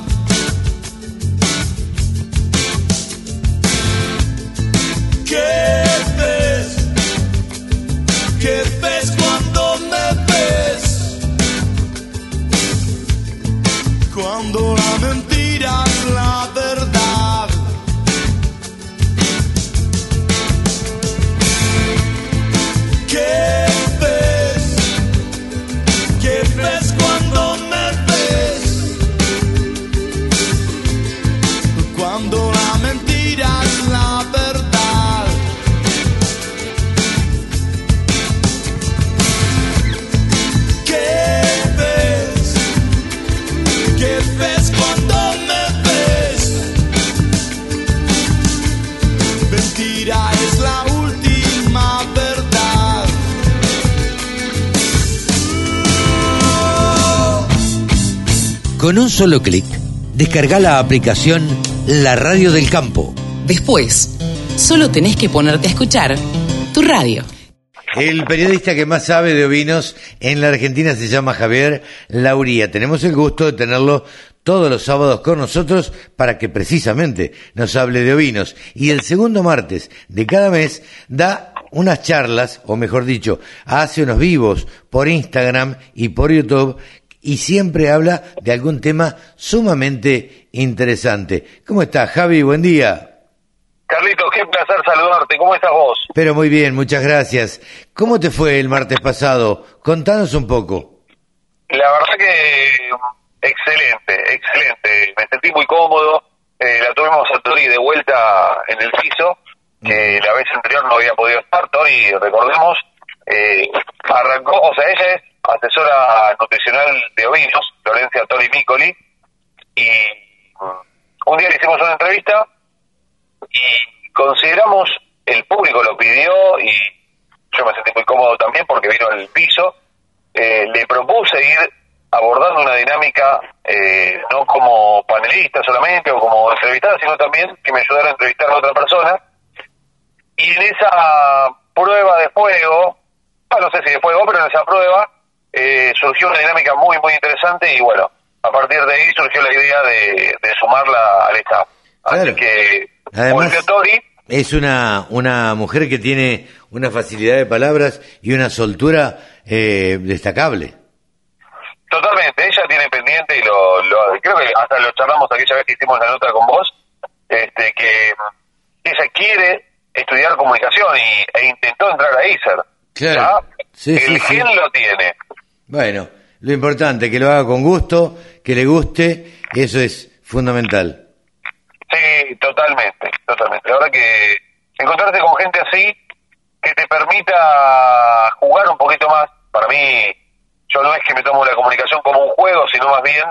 Con un solo clic, descarga la aplicación La Radio del Campo. Después, solo tenés que ponerte a escuchar tu radio. El periodista que más sabe de ovinos en la Argentina se llama Javier Lauría. Tenemos el gusto de tenerlo todos los sábados con nosotros para que precisamente nos hable de ovinos. Y el segundo martes de cada mes da unas charlas, o mejor dicho, hace unos vivos por Instagram y por YouTube y siempre habla de algún tema sumamente interesante. ¿Cómo estás, Javi? Buen día. Carlitos, qué placer saludarte. ¿Cómo estás vos? Pero muy bien, muchas gracias. ¿Cómo te fue el martes pasado? Contanos un poco. La verdad que excelente, excelente. Me sentí muy cómodo. Eh, la tuvimos a Tori de vuelta en el piso, que la vez anterior no había podido estar. Tori, recordemos, eh, arrancó, o sea, ella es asesora nutricional de ovinos, Florencia Tori Micoli, y mm, un día le hicimos una entrevista y consideramos, el público lo pidió y yo me sentí muy cómodo también porque vino el piso, eh, le propuse ir abordando una dinámica eh, no como panelista solamente o como entrevistada, sino también que me ayudara a entrevistar a otra persona. Y en esa prueba de fuego, ah, no sé si de fuego, pero en esa prueba eh, surgió una dinámica muy, muy interesante y bueno, a partir de ahí surgió la idea de, de sumarla al staff. Así que, Además, Tori, es una, una mujer que tiene una facilidad de palabras y una soltura eh, destacable. Totalmente, ella tiene pendiente y lo, lo- creo que hasta lo charlamos aquella vez que hicimos la nota con vos, este que ella quiere estudiar comunicación y, e intentó entrar a ISER. Claro. Sí, el sí, sí. gen lo tiene. Bueno, lo importante, que lo haga con gusto, que le guste, eso es fundamental. Sí, totalmente, totalmente. La verdad que encontrarse con gente así que te permita jugar un poquito más, para mí, yo no es que me tomo la comunicación como un juego, sino más bien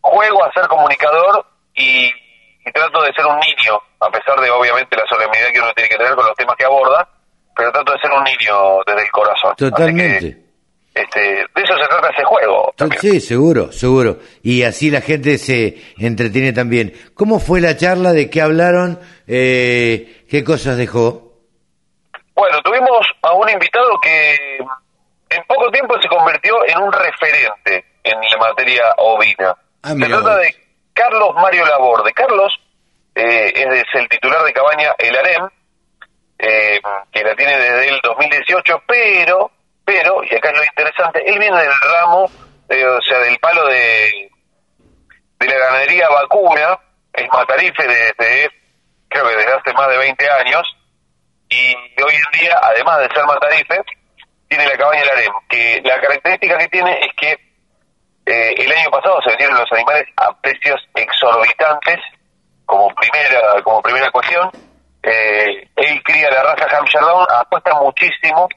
juego a ser comunicador y, y trato de ser un niño, a pesar de obviamente la solemnidad que uno tiene que tener con los temas que aborda, pero trato de ser un niño desde el corazón. Así Totalmente. que Este, trata ese juego. Sí, seguro, seguro. Y así la gente se entretiene también. ¿Cómo fue la charla? ¿De qué hablaron? Eh, ¿Qué cosas dejó? Bueno, tuvimos a un invitado que en poco tiempo se convirtió en un referente en la materia ovina. Ah, se trata de Carlos Mario Laborde. Carlos eh, es, es el titular de cabaña El Harem, eh, que la tiene desde el 2018, pero, pero, y acá es lo interesante, él viene del ramo, eh, o sea, del palo de, de la ganadería vacuna, es matarife desde, creo que desde hace más de 20 años, y hoy en día, además de ser matarife, tiene la cabaña El Harem, que la característica que tiene es que eh, el año pasado se vendieron los animales a precios exorbitantes, como primera, como primera cuestión. Eh, él cría la raza Hampshire Down, apuesta muchísimo,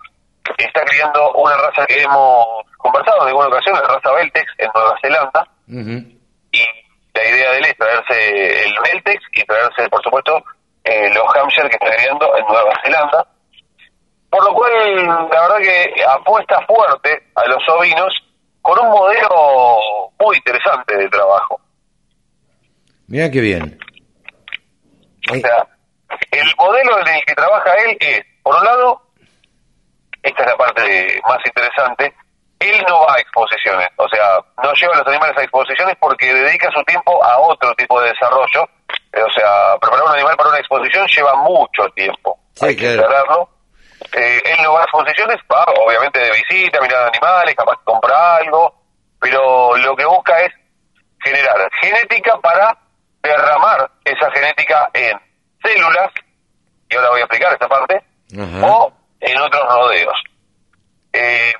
está criando una raza que hemos conversado en alguna ocasión, la raza Beltex en Nueva Zelanda, y la idea de él es traerse el Beltex y traerse, por supuesto, eh, los Hampshire que está criando en Nueva Zelanda. Por lo cual, la verdad que apuesta fuerte a los ovinos con un modelo muy interesante de trabajo. Mira qué bien. O sea, el modelo en el que trabaja él es, por un lado, esta es la parte más interesante, él no va a exposiciones, o sea, no lleva a los animales a exposiciones porque dedica su tiempo a otro tipo de desarrollo, o sea, preparar un animal para una exposición lleva mucho tiempo, hay que aclararlo. Eh, él no va a exposiciones, va obviamente de visita, mirar animales, capaz de comprar algo, pero lo que busca es generar genética para derramar esa genética en células, y ahora voy a explicar esta parte, o en otros rodeos. Eh,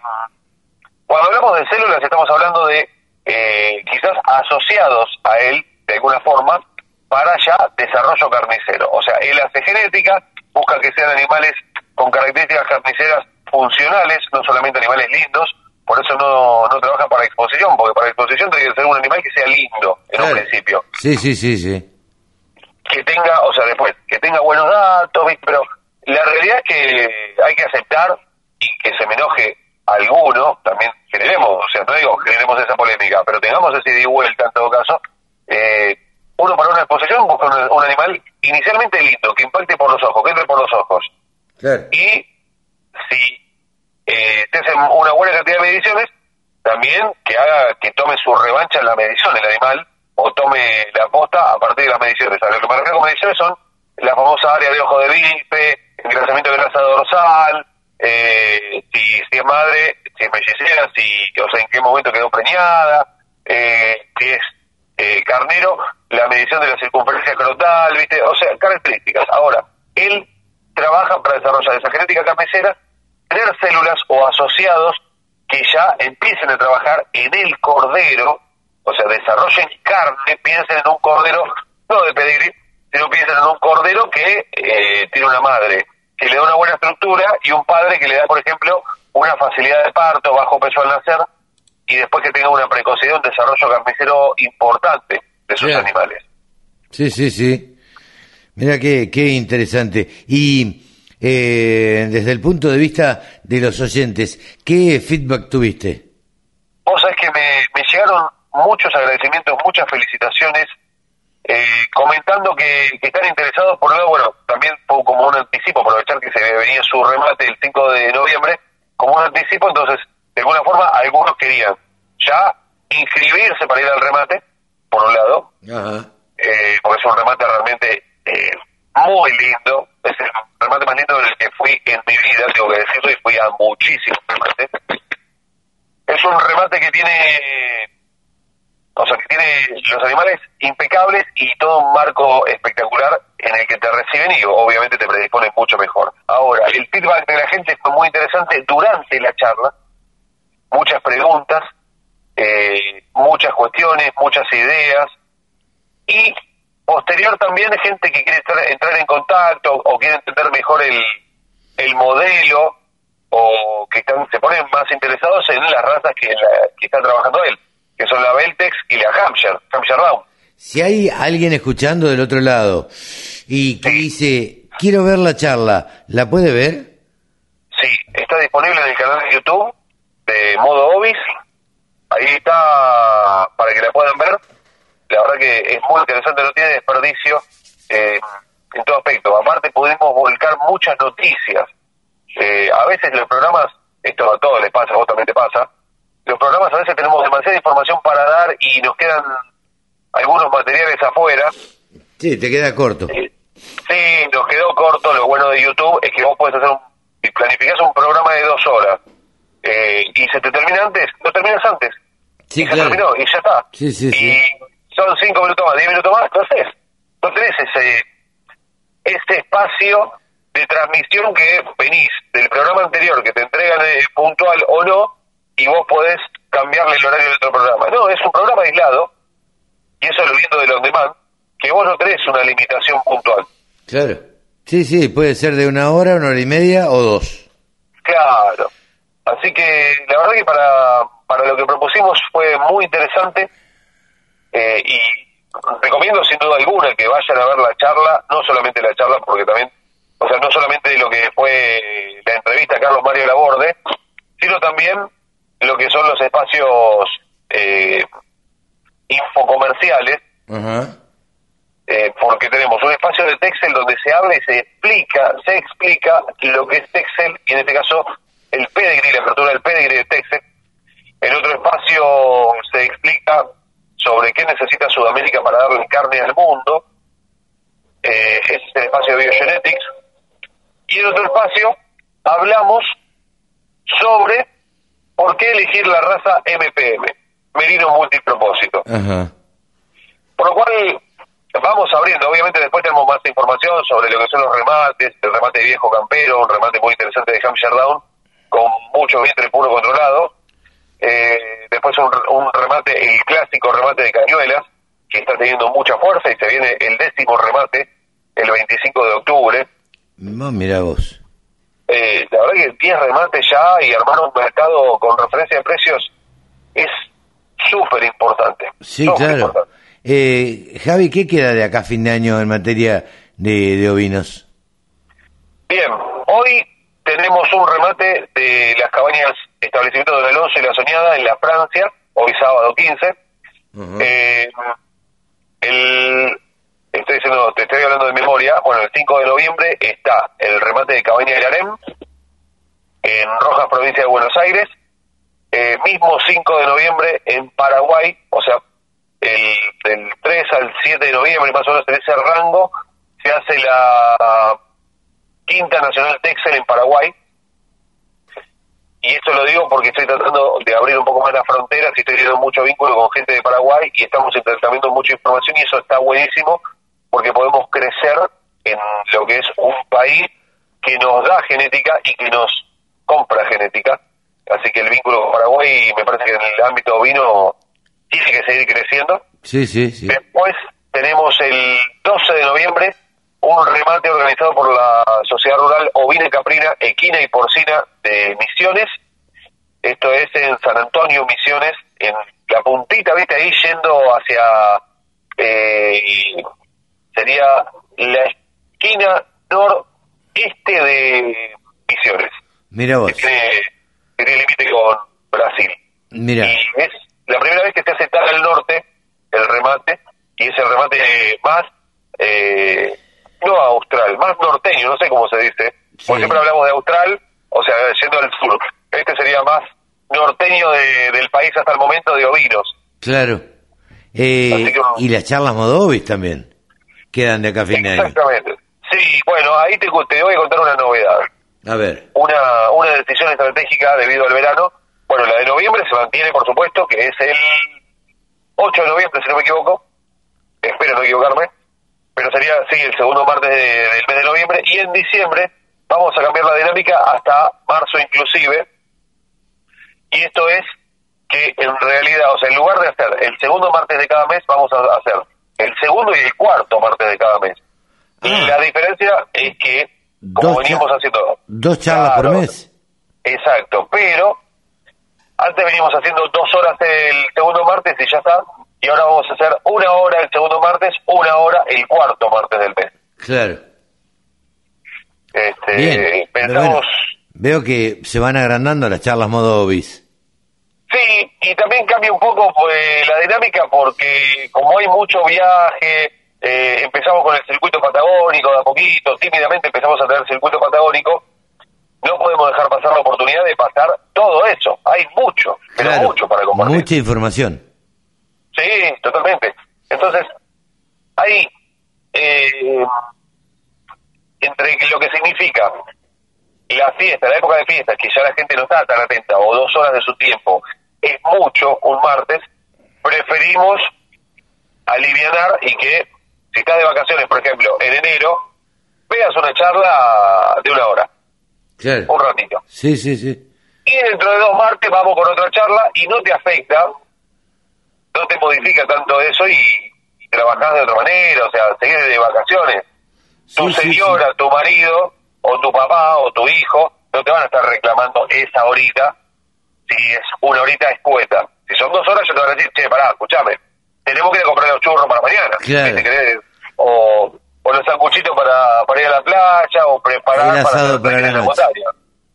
cuando hablamos de células estamos hablando de eh, quizás asociados a él de alguna forma para ya desarrollo carnicero. O sea, él hace genética, busca que sean animales con características carniceras funcionales, no solamente animales lindos, por eso no, no trabaja para exposición, porque para exposición tiene que ser un animal que sea lindo en un principio Sí, sí, sí, sí. que tenga, o sea, después, que tenga buenos datos, pero la realidad es que hay que aceptar y que se me enoje alguno, también generemos, o sea, no digo generemos esa polémica, pero tengamos ese y vuelta en todo caso, eh, uno para una exposición busca un, un animal inicialmente lindo, que impacte por los ojos, que entre por los ojos, Claro. y si eh, te hacen una buena cantidad de mediciones, también que haga que tome su revancha en la medición el animal o tome la posta a partir de las mediciones. A lo que me refiero con mediciones son la famosa área de ojo de bife, engrasamiento de grasa dorsal, eh, si, es madre, si es mellicera, si, o sea, en qué momento quedó preñada, eh, si es eh, carnero, la medición de la circunferencia crotal, ¿viste? O sea, características. Ahora, él trabaja para desarrollar esa genética carnicera, tener células o asociados que ya empiecen a trabajar en el cordero, o sea, desarrollen carne, piensen en un cordero, no de pedigrí, sino piensen en un cordero que eh, tiene una madre le da una buena estructura y un padre que le da, por ejemplo, una facilidad de parto, bajo peso al nacer, y después que tenga una precocidad, un desarrollo carnicero importante de sus animales. Sí, sí, sí. Mira qué, qué interesante. Y eh, desde el punto de vista de los oyentes, ¿qué feedback tuviste? Vos sabés que me, me llegaron muchos agradecimientos, muchas felicitaciones, eh, comentando que, que están interesados, por lado, bueno, también como un anticipo, aprovechar que se venía su remate el 5 de noviembre, como un anticipo, entonces, de alguna forma, algunos querían ya inscribirse para ir al remate, por un lado, Ajá. eh, porque es un remate realmente eh, muy lindo, es el remate más lindo en el que fui en mi vida, tengo que decirlo, y fui a muchísimos remates. Es un remate que tiene, o sea, que tiene los animales impecables y todo un marco espectacular en el que te reciben y obviamente te predisponen mucho mejor. Ahora, el feedback de la gente fue muy interesante durante la charla, muchas preguntas, eh, muchas cuestiones, muchas ideas. Y posterior también gente que quiere estar- entrar en contacto o quiere entender mejor el, el modelo o que se ponen más interesados en las razas que, la- que está trabajando él, que son la Beltex y la Hampshire, Hampshire Down. Si hay alguien escuchando del otro lado y que dice, quiero ver la charla, ¿la puede ver? Sí, está disponible en el canal de YouTube de modo Obis. Ahí está para que la puedan ver. La verdad que es muy interesante, no tiene desperdicio eh, en todo aspecto. Aparte pudimos volcar muchas noticias. Eh, a veces los programas, esto a todos les pasa, a vos también te pasa, los programas a veces tenemos demasiada información para dar y nos quedan algunos materiales afuera. Sí, te queda corto. Sí, nos quedó corto. Lo bueno de YouTube es que vos puedes hacer un, planificás un programa de dos horas eh, y se te termina antes, no terminas antes. Sí, y se claro. terminó y ya está. Sí, sí, sí. Y son cinco minutos más, diez minutos más, entonces no tenés ese, ese espacio de transmisión que venís del programa anterior, que te entregan eh, puntual o no, y vos podés cambiarle el horario de otro programa. No, es un programa aislado, y eso es lo lindo del on demand, que vos no tenés una limitación puntual. Claro. Sí, sí, puede ser de una hora, una hora y media o dos. Claro. Así que la verdad que para, para lo que propusimos fue muy interesante eh, y recomiendo sin duda alguna que vayan a ver la charla, no solamente la charla, porque también, o sea, no solamente lo que fue la entrevista a Carlos Mario Laborde, sino también lo que son los espacios eh, infocomerciales, eh, porque tenemos un espacio de Texel donde se habla y se explica, se explica lo que es Texel, y en este caso el pedigree, la apertura del pedigree de Texel. En otro espacio se explica sobre qué necesita Sudamérica para darle carne al mundo. Eh, ese es el espacio de Biogenetics. Y en otro espacio hablamos sobre por qué elegir la raza MPM, Merino Multipropósito. Ajá. Por lo cual vamos abriendo, obviamente después tenemos más información sobre lo que son los remates, el remate de viejo campero, un remate muy interesante de Hampshire Down, con mucho vientre puro controlado. Eh, después un, un remate, el clásico remate de cañuelas, que está teniendo mucha fuerza y se viene el décimo remate el 25 de octubre. No, mira vos. Eh, la verdad que 10 remates ya y armar un mercado con referencia de precios es súper importante. Sí, claro. Eh, Javi, ¿qué queda de acá a fin de año en materia de, de ovinos? Bien, hoy tenemos un remate de las cabañas establecimiento de Alonso y La Soñada en la Francia, hoy sábado 15. Eh, el, estoy diciendo, te estoy hablando de memoria, bueno, el 5 de noviembre está el remate de Cabaña del Harem en Rojas, provincia de Buenos Aires. Eh, mismo 5 de noviembre en Paraguay, o sea, el, del 3 al 7 de noviembre, más o menos en ese rango, se hace la Quinta Nacional Texel en Paraguay. Y esto lo digo porque estoy tratando de abrir un poco más las fronteras y estoy teniendo mucho vínculo con gente de Paraguay y estamos intercambiando mucha información y eso está buenísimo porque podemos crecer en lo que es un país que nos da genética y que nos compra genética. Así que el vínculo con Paraguay me parece que en el ámbito ovino tiene que seguir creciendo. Sí, sí, sí. Después tenemos el 12 de noviembre un remate organizado por la Sociedad Rural Ovina y Caprina, Equina y Porcina de Misiones. Esto es en San Antonio, Misiones, en la puntita, viste, ahí yendo hacia... eh, sería la esquina noreste de Misiones. Mira vos. Que tiene, que tiene límite con Brasil. Mira. Y es la primera vez que se hace tan al norte el remate, y es el remate más, eh, no austral, más norteño, no sé cómo se dice, porque siempre hablamos de austral, o sea, yendo al sur. Este sería más norteño de- del país hasta el momento de ovinos. Claro. Eh, y las charlas Modovis también quedan de acá a fin de año. Exactamente. Sí, bueno, ahí te, te voy a contar una novedad. A ver. Una, una decisión estratégica debido al verano. Bueno, la de noviembre se mantiene, por supuesto, que es el 8 de noviembre, si no me equivoco. Espero no equivocarme. Pero sería, sí, el segundo martes de- del mes de noviembre. Y en diciembre vamos a cambiar la dinámica hasta marzo inclusive. Y esto es que en realidad, o sea, en lugar de hacer el segundo martes de cada mes, vamos a hacer el segundo y el cuarto martes de cada mes. Y la diferencia es que, como Dos veníamos haciendo, Dos charlas por mes. Exacto, pero antes veníamos haciendo dos horas el segundo martes y ya está, y ahora vamos a hacer una hora el segundo martes, una hora el cuarto martes del mes. Claro. Este, Bien. Pero pensamos, bueno, veo que se van agrandando las charlas Modovis. Sí, y también cambia un poco pues, la dinámica porque como hay mucho viaje, eh, empezamos con el circuito patagónico de a poquito, tímidamente empezamos a tener circuito patagónico, no podemos dejar pasar la oportunidad de pasar todo eso. Hay mucho, pero Claro, mucho para compartir. mucha información. Sí, totalmente. Entonces, hay eh, entre lo que significa la fiesta, la época de fiesta, que ya la gente no está tan atenta, o dos horas de su tiempo, es mucho un martes, preferimos alivianar y que, si estás de vacaciones, por ejemplo, en enero, veas una charla de una hora, Claro. un ratito. Sí, sí, sí. Y dentro de dos martes vamos con otra charla y no te afecta, no te modifica tanto eso y, y trabajás de otra manera, o sea, seguís de vacaciones. Tu Sí, sí, señora, tu marido, o tu papá, o tu hijo, no te van a estar reclamando esa horita si es una horita escueta. Si son dos horas, yo te van a decir, che, pará, escuchame, tenemos que ir a comprar los churros para mañana. Claro. ¿viste? ¿Querés? O, o los sanguchitos para, para ir a la playa, o preparar El para para la noche. montaña.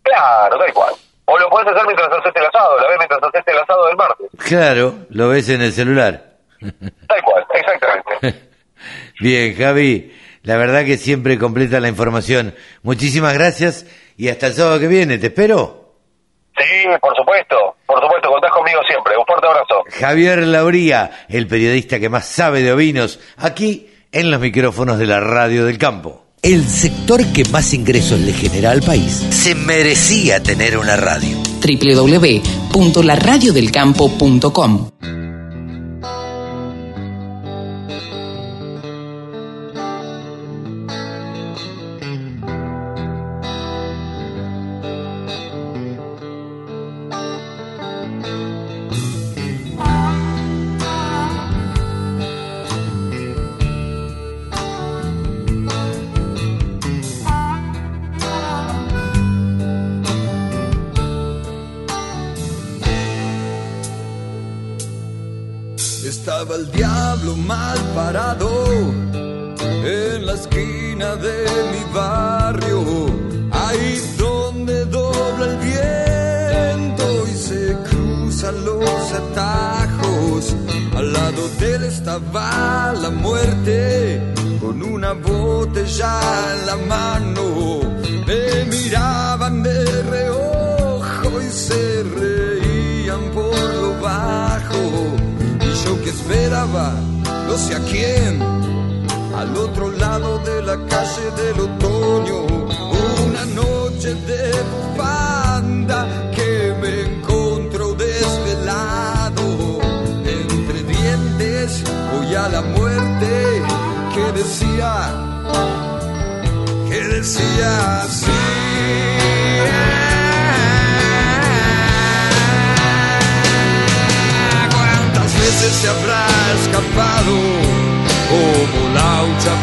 Claro, tal cual. O lo puedes hacer mientras haces el asado, la ves mientras haces el asado del martes. Claro, lo ves en el celular. Tal cual, exactamente. Bien, Javi, la verdad que siempre completa la información. Muchísimas gracias y hasta el sábado que viene, ¿te espero? Sí, por supuesto, por supuesto, contás conmigo siempre. Un fuerte abrazo. Javier Lauría, el periodista que más sabe de ovinos, aquí en los micrófonos de la Radio del Campo. El sector que más ingresos le genera al país se merecía tener una radio. www.laradiodelcampo.com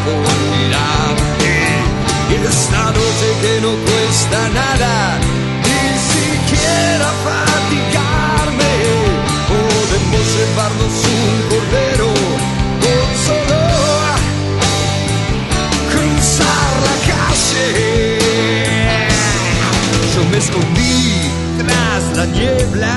por mirarte? Y esta noche que no cuesta nada, ni siquiera fatigarme, podemos llevarnos un cordero con solo cruzar la calle. Yo me escondí tras la niebla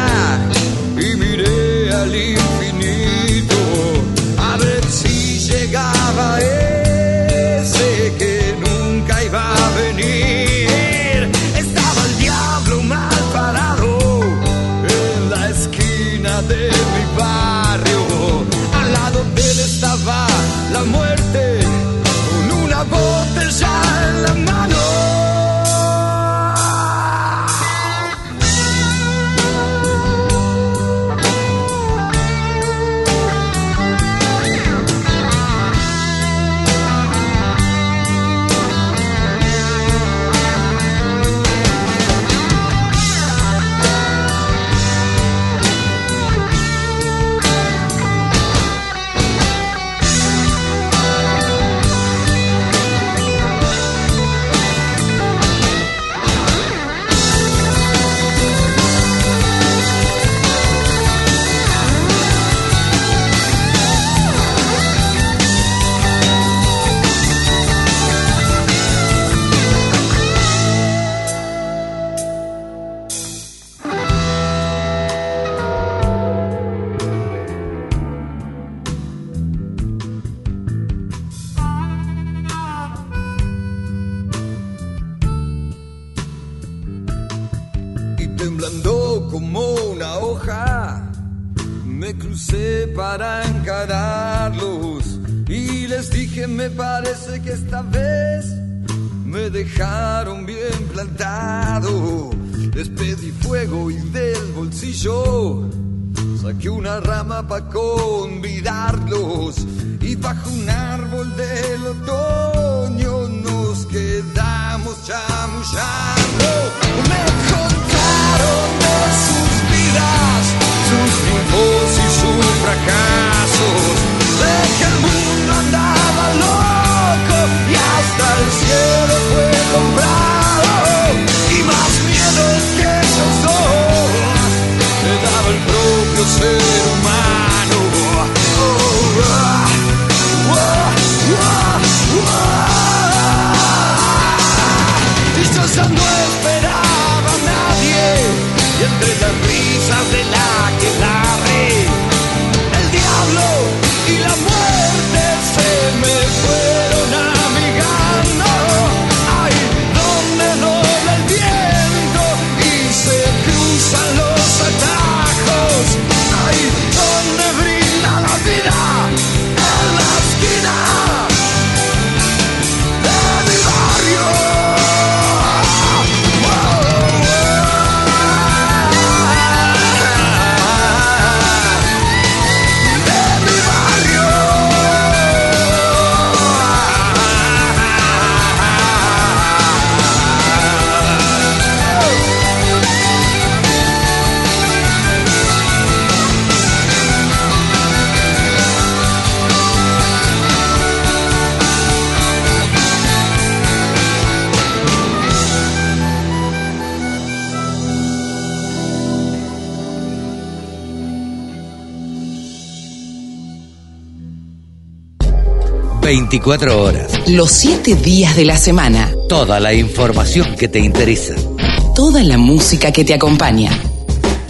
...24 horas. Los siete días de la semana. Toda la información que te interesa. Toda la música que te acompaña.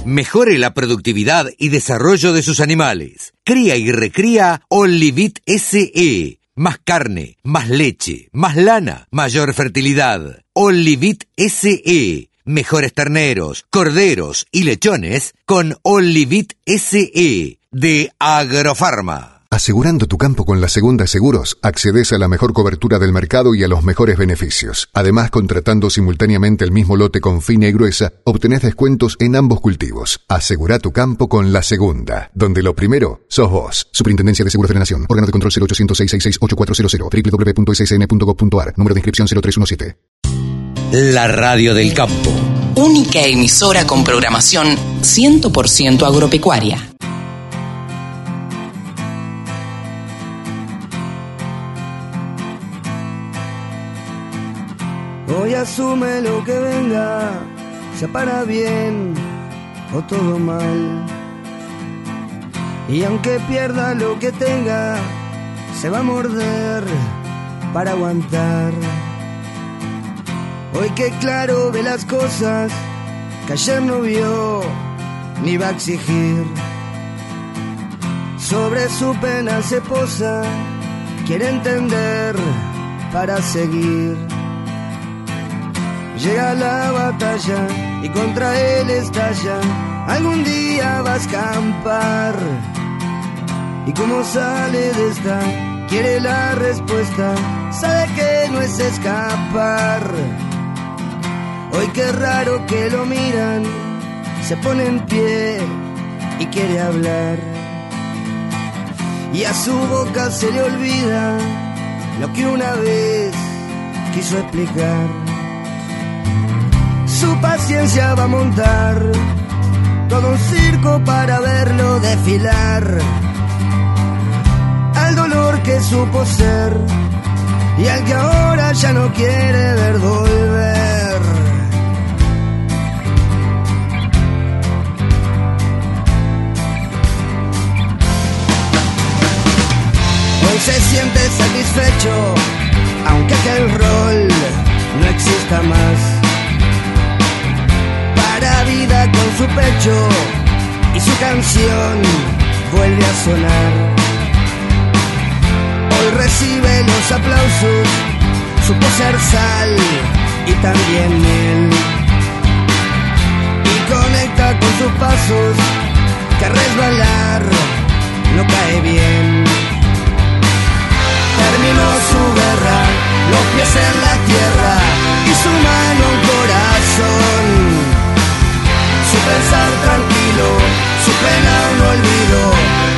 Mejore la productividad y desarrollo de sus animales. Cría y recría Olivit SE. Más carne, más leche, más lana, mayor fertilidad. Olivit SE. Mejores terneros, corderos y lechones con Olivit SE de Agrofarma. Asegurando tu campo con la Segunda Seguros, accedes a la mejor cobertura del mercado y a los mejores beneficios. Además, contratando simultáneamente el mismo lote con fina y gruesa, obtenés descuentos en ambos cultivos. Asegura tu campo con la Segunda, donde lo primero sos vos. Superintendencia de Seguros de la Nación. Órgano de control 0800-666-8400. www.ssn.gov.ar. Número de inscripción 0317. La radio del campo. Única emisora con programación 100% agropecuaria. Hoy asume lo que venga, sea para bien o todo mal. Y aunque pierda lo que tenga, se va a morder para aguantar. Hoy que claro ve las cosas que ayer no vio ni va a exigir. Sobre su pena se posa, quiere entender para seguir. Llega la batalla y contra él estalla. Algún día va a escampar. Y como sale de esta, quiere la respuesta. Sabe que no es escapar. Hoy qué raro que lo miran. Se pone en pie y quiere hablar. Y a su boca se le olvida lo que una vez quiso explicar su paciencia va a montar todo un circo para verlo desfilar. Al dolor que supo ser y al que ahora ya no quiere ver volver. Hoy se siente satisfecho, aunque aquel rol no exista más para vida con su pecho y su canción vuelve a sonar. Hoy recibe los aplausos, supo ser sal y también miel. Y conecta con sus pasos que resbalar no cae bien. Terminó su guerra, los pies en la tierra y su mano un corazón. Su pensar tranquilo, su pena un olvido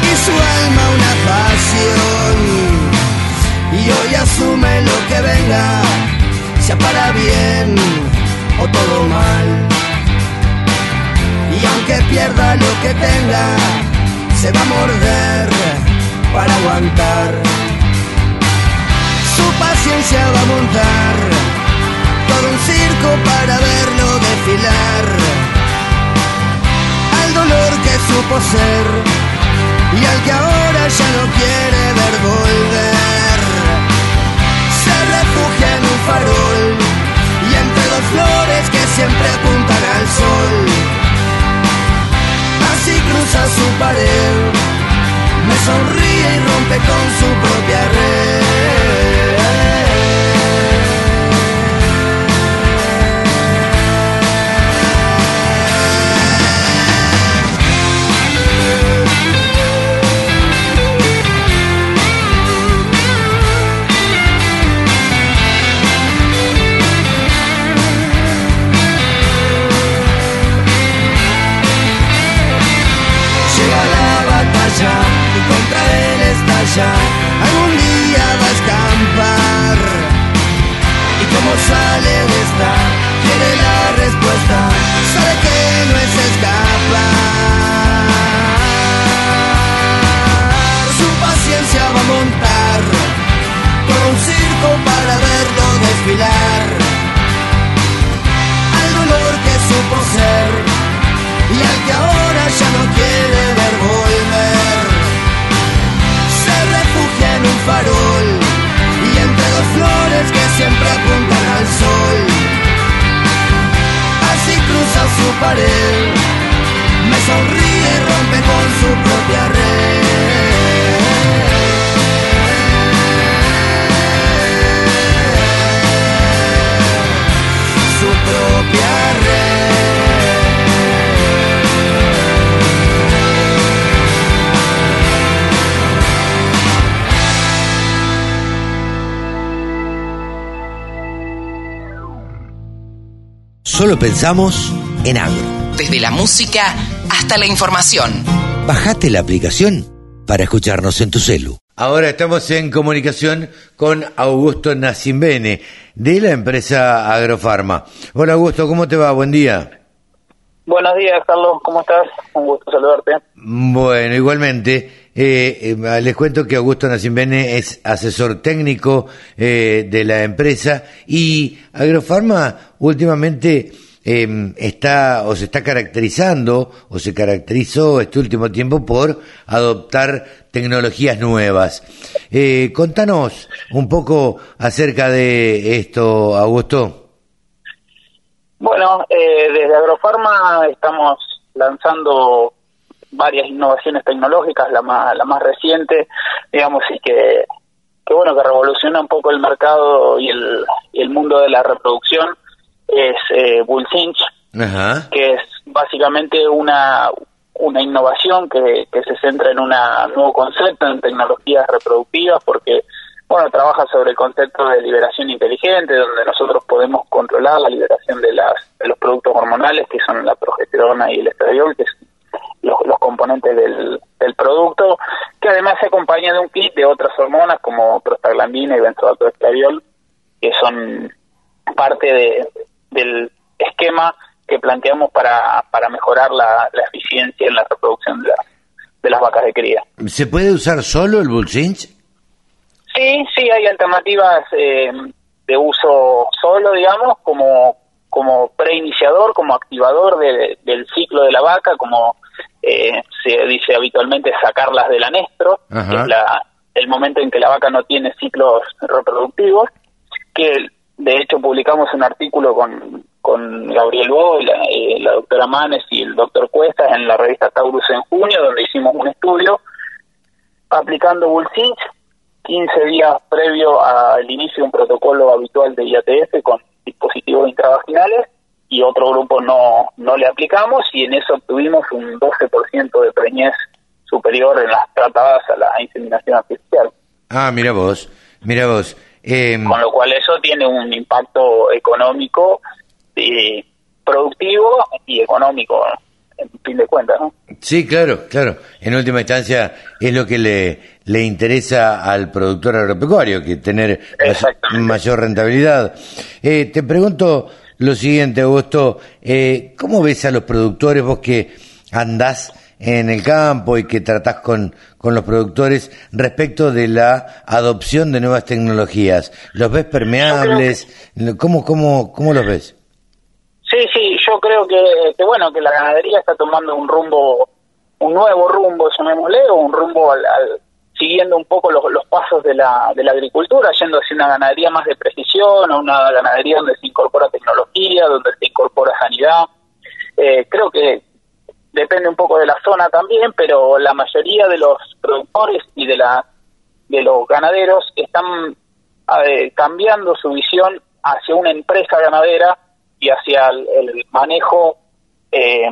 y su alma una pasión. Y hoy asume lo que venga, sea para bien o todo mal. Y aunque pierda lo que tenga, se va a morder para aguantar. Paciencia va a montar todo un circo para verlo desfilar. Al dolor que supo ser y al que ahora ya no quiere ver volver. Se refugia en un farol y entre dos flores que siempre apuntan al sol. Así cruza su pared, me sonríe y rompe con su propia red. Algún día va a escampar. Y como sale de esta, quiere la respuesta. Su pared, me sonríe y rompe con su propia red. Su propia Solo pensamos en agro. Desde la música hasta la información. Bajate la aplicación para escucharnos en tu celu. Ahora estamos en comunicación con Augusto Nacimbene de la empresa Agrofarma. Hola Augusto, ¿cómo te va? Buen día. Buenos días, Carlos. ¿Cómo estás? Un gusto saludarte. Bueno, igualmente, eh, eh, les cuento que Augusto Nacimbene es asesor técnico eh, de la empresa y Agrofarma últimamente eh, está o se está caracterizando o se caracterizó este último tiempo por adoptar tecnologías nuevas. Eh, contanos un poco acerca de esto, Augusto. Bueno, eh, desde Agrofarma estamos lanzando varias innovaciones tecnológicas, la más, la más reciente, digamos, y que, que bueno, que revoluciona un poco el mercado y el, y el mundo de la reproducción, es eh, Bullfinch, Ajá. que es básicamente una, una innovación que, que se centra en un nuevo concepto en tecnologías reproductivas, porque bueno, trabaja sobre el concepto de liberación inteligente, donde nosotros podemos controlar la liberación de, las, de los productos hormonales, que son la progesterona y el estradiol, que son los, los componentes del, del producto, que además se acompaña de un kit de otras hormonas como prostaglandina y benzoato-estradiol, que son parte de, del esquema que planteamos para, para mejorar la, la eficiencia en la reproducción de, la- de las vacas de cría. ¿Se puede usar solo el Bullfinch? Sí, sí, hay alternativas eh, de uso solo, digamos, como como preiniciador, como activador de- del ciclo de la vaca, como eh, se dice habitualmente sacarlas del anestro, que es la, el momento en que la vaca no tiene ciclos reproductivos, que de hecho publicamos un artículo con, con Gabriel Bo, y la, eh, la doctora Manes y el doctor Cuestas en la revista Taurus en junio, donde hicimos un estudio aplicando Bullfinch 15 días previo al inicio de un protocolo habitual de IATF con dispositivos intravaginales y otro grupo no, no le aplicamos y en eso obtuvimos un 12% de preñez superior en las tratadas a la inseminación artificial. Ah, mira vos, mira vos. Em, Con lo cual eso tiene un impacto económico, eh, productivo y económico, en fin de cuentas, ¿no? Sí, claro, claro. En última instancia es lo que le, le interesa al productor agropecuario, que tener may- mayor rentabilidad. Eh, te pregunto lo siguiente, Augusto, eh, ¿cómo ves a los productores, vos que andás en el campo y que tratás con, con los productores respecto de la adopción de nuevas tecnologías? ¿Los ves permeables? ¿Cómo, cómo, cómo los ves? Sí, sí, yo creo que, que bueno, que la ganadería está tomando un rumbo, un nuevo rumbo, llamémosle, o un rumbo al, al- siguiendo un poco los, los pasos de la, de la agricultura, yendo hacia una ganadería más de precisión, a una ganadería donde se incorpora tecnología, donde se incorpora sanidad. Eh, creo que depende un poco de la zona también, pero la mayoría de los productores y de la de los ganaderos están cambiando su visión hacia una empresa ganadera y hacia el, el manejo eh,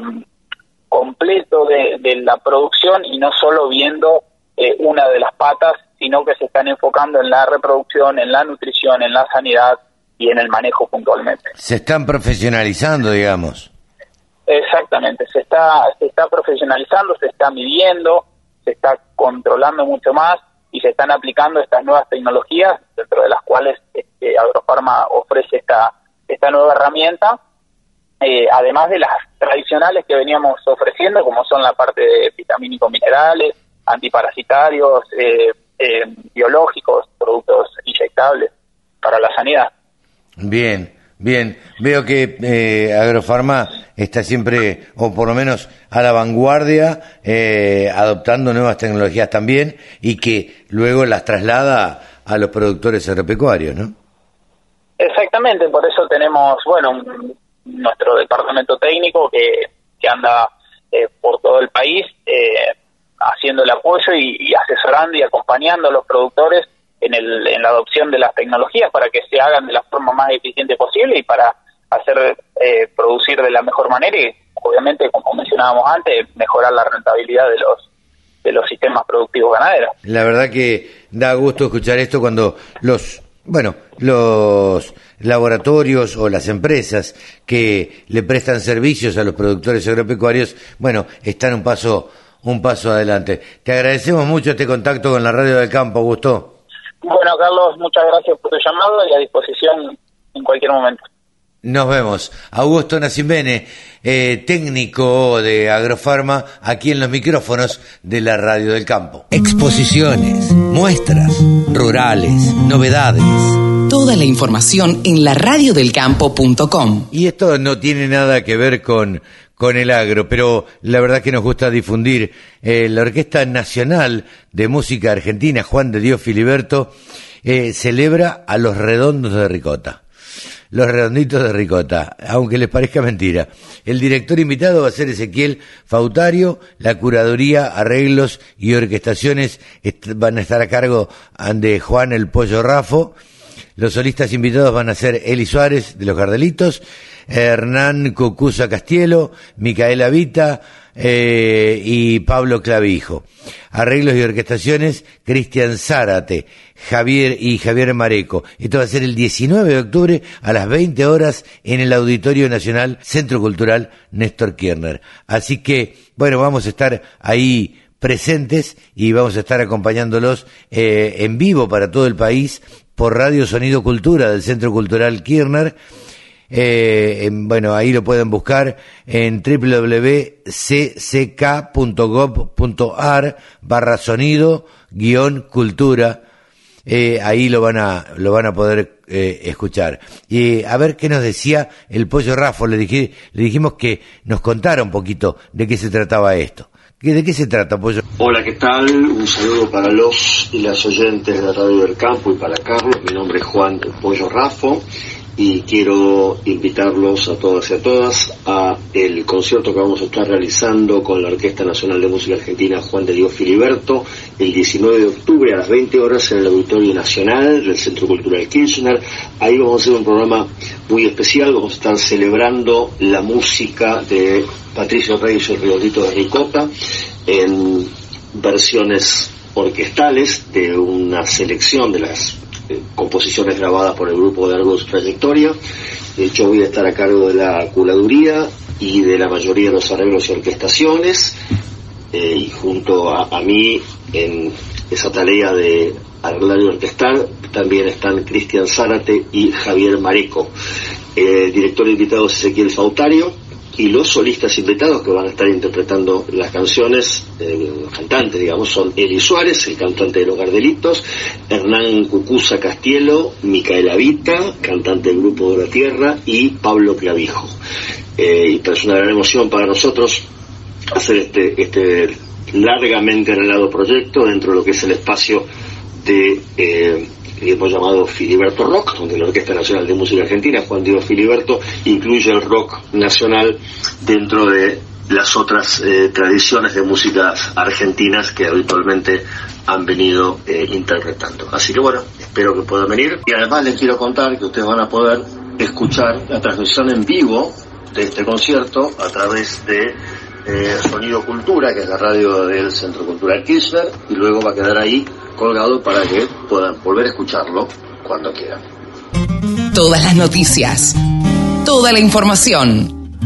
completo de, de la producción y no solo viendo eh, una de las patas, sino que se están enfocando en la reproducción, en la nutrición, en la sanidad y en el manejo puntualmente. Se están profesionalizando, digamos. Exactamente, se está, se está profesionalizando, se está midiendo, se está controlando mucho más y se están aplicando estas nuevas tecnologías, dentro de las cuales este, Agrofarma ofrece esta, esta nueva herramienta, eh, además de las tradicionales que veníamos ofreciendo, como son la parte de vitamínicos minerales, antiparasitarios, eh, eh, biológicos, productos inyectables para la sanidad. Bien, bien. Veo que eh, Agrofarma está siempre, o por lo menos a la vanguardia, eh, adoptando nuevas tecnologías también y que luego las traslada a los productores agropecuarios, ¿no? Exactamente, por eso tenemos, bueno, nuestro departamento técnico que, que anda eh, por todo el país eh, haciendo el apoyo y asesorando y acompañando a los productores en, el, en la adopción de las tecnologías para que se hagan de la forma más eficiente posible y para hacer eh, producir de la mejor manera y obviamente, como mencionábamos antes, mejorar la rentabilidad de los de los sistemas productivos ganaderos. La verdad que da gusto escuchar esto cuando los, bueno, los laboratorios o las empresas que le prestan servicios a los productores agropecuarios, bueno, están un paso, un paso adelante. Te agradecemos mucho este contacto con la Radio del Campo, Augusto. Bueno, Carlos, muchas gracias por tu llamado y a disposición en cualquier momento. Nos vemos. Augusto Nacimene, eh, técnico de Agrofarma, aquí en los micrófonos de la Radio del Campo. Exposiciones, muestras, rurales, novedades. Toda la información en laradiodelcampo.com. Y esto no tiene nada que ver con, con el agro, pero la verdad que nos gusta difundir. Eh, la Orquesta Nacional de Música Argentina, Juan de Dios Filiberto, eh, celebra a los redondos de Ricota. Los redonditos de Ricota, aunque les parezca mentira. El director invitado va a ser Ezequiel Fautario, la curaduría, arreglos y orquestaciones est- van a estar a cargo de Juan el Pollo Rafo. Los solistas invitados van a ser Eli Suárez de los Gardelitos, Hernán Cucuza Castielo, Micaela Vita eh, y Pablo Clavijo. Arreglos y orquestaciones, Cristian Zárate, Javier y Javier Mareco. Esto va a ser el 19 de octubre a las 20 horas en el Auditorio Nacional Centro Cultural Néstor Kirchner. Así que, bueno, vamos a estar ahí presentes y vamos a estar acompañándolos eh, en vivo para todo el país por Radio Sonido Cultura del Centro Cultural Kirchner. Eh, en- bueno, ahí lo pueden buscar en www.cck.gov.ar barra sonido guion cultura. Eh, ahí lo van a, lo van a poder eh, escuchar. Y a ver qué nos decía el pollo Rafo. Le, dije, le dijimos que nos contara un poquito de qué se trataba esto. ¿Qué- ¿De qué se trata, pollo? Hola, ¿qué tal? Un saludo para los y las oyentes de la Radio del Campo y para Carlos. Mi nombre es Juan Pollo Rafo y quiero invitarlos a todas y a todas a el concierto que vamos a estar realizando con la Orquesta Nacional de Música Argentina Juan de Dios Filiberto el 19 de octubre a las 20 horas en el Auditorio Nacional del Centro Cultural Kirchner. Ahí vamos a hacer un programa muy especial, vamos a estar celebrando la música de Patricio Reyes y el Riodito de Ricota en versiones orquestales de una selección de las eh, composiciones grabadas por el grupo de largo trayectoria. De hecho, voy a estar a cargo de la culaduría y de la mayoría de los arreglos y orquestaciones. eh, y junto a, a mí en esa tarea de arreglar y orquestar también están Cristian Zárate y Javier Mareco. Eh, el director invitado es Ezequiel Fautario y los solistas invitados que van a estar interpretando las canciones, los cantantes, digamos, son Eli Suárez, el cantante de Los Gardelitos, Hernán Cucuza Castielo, Micaela Vita, cantante del Grupo de la Tierra, y Pablo Clavijo. Eh, y es una gran emoción para nosotros hacer este, este largamente anhelado proyecto dentro de lo que es el espacio de eh, que hemos llamado Filiberto Rock, donde la Orquesta Nacional de Música Argentina, Juan Diego Filiberto, incluye el rock nacional dentro de las otras eh, tradiciones de músicas argentinas que habitualmente han venido eh, interpretando. Así que bueno, espero que puedan venir. Y además les quiero contar que ustedes van a poder escuchar la transmisión en vivo de este concierto a través de eh, Sonido Cultura, que es la radio del Centro Cultural Kirchner, y luego va a quedar ahí colgado para que puedan volver a escucharlo cuando quieran. Todas las noticias, toda la información.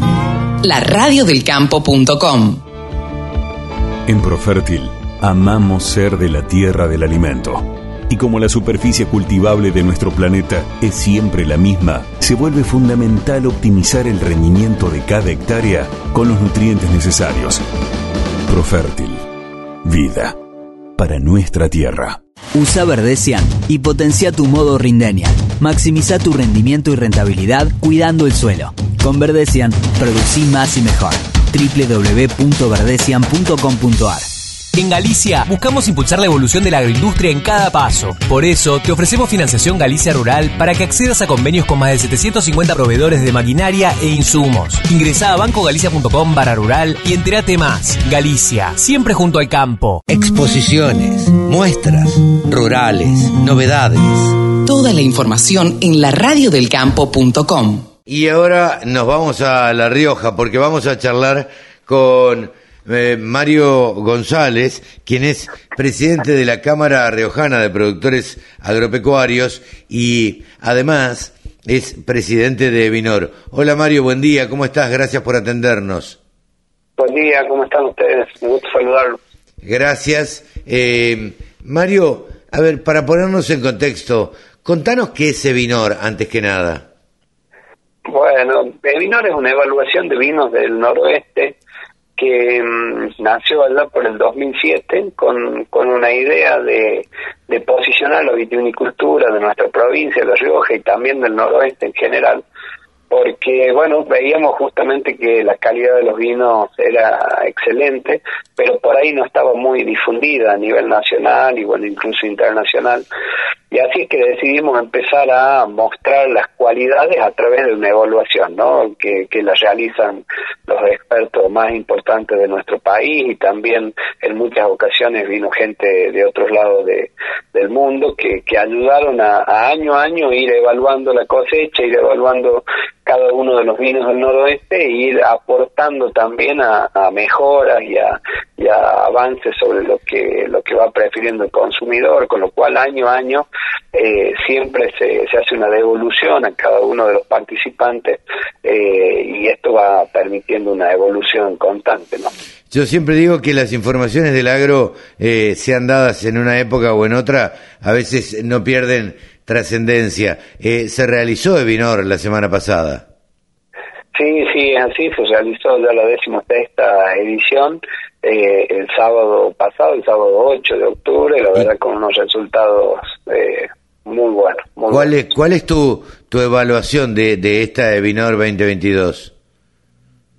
La radiodelcampo.com. En Profértil, amamos ser de la tierra del alimento. Y como la superficie cultivable de nuestro planeta es siempre la misma, se vuelve fundamental optimizar el rendimiento de cada hectárea con los nutrientes necesarios. Profértil. Vida. Para nuestra tierra. Usa Verdecian y potencia tu modo Rindenial. Maximiza tu rendimiento y rentabilidad cuidando el suelo. Con Verdecian, producí más y mejor. www.verdecian.com.ar En Galicia buscamos impulsar la evolución de la agroindustria en cada paso. Por eso te ofrecemos financiación Galicia Rural para que accedas a convenios con más de 750 proveedores de maquinaria e insumos. Ingresá a bancogalicia.com barra rural y entérate más. Galicia, siempre junto al campo. Exposiciones, muestras, rurales, novedades. Toda la información en la radiodelcampo.com. Y ahora nos vamos a La Rioja porque vamos a charlar con eh, Mario González, quien es presidente de la Cámara Riojana de Productores Agropecuarios y además es presidente de Vinor. Hola Mario, buen día, ¿cómo estás? Gracias por atendernos. Buen día, ¿cómo están ustedes? Me gusta saludarlos. Gracias. Eh, Mario, a ver, para ponernos en contexto, contanos qué es Evinor antes que nada. Bueno, Evinor es una evaluación de vinos del noroeste que mm, nació allá por el 2007 con, con una idea de, de posicionar la vitivinicultura de nuestra provincia, de La Rioja y también del noroeste en general, porque bueno, veíamos justamente que la calidad de los vinos era excelente, pero por ahí no estaba muy difundida a nivel nacional y bueno, incluso internacional. Y así es que decidimos empezar a mostrar las cualidades a través de una evaluación, ¿no? Que, que la realizan los expertos más importantes de nuestro país y también en muchas ocasiones vino gente de otros lados de, del mundo que, que ayudaron a, a año a año ir evaluando la cosecha, ir evaluando cada uno de los vinos del noroeste e ir aportando también a, a mejoras y a, y a avances sobre lo que lo que va prefiriendo el consumidor, con lo cual año a año eh, siempre se, se hace una devolución a cada uno de los participantes eh, y esto va permitiendo una evolución constante, ¿no? Yo siempre digo que las informaciones del agro, eh, sean dadas en una época o en otra, a veces no pierden trascendencia. Eh, se realizó Evinor la semana pasada. Sí, sí, es así, se realizó ya la decimosexta edición eh, el sábado pasado, el sábado 8 de octubre, la verdad con unos resultados eh, muy buenos. Muy ¿Cuál buenos. es, cuál es tu, tu evaluación de, de esta Evinor 2022?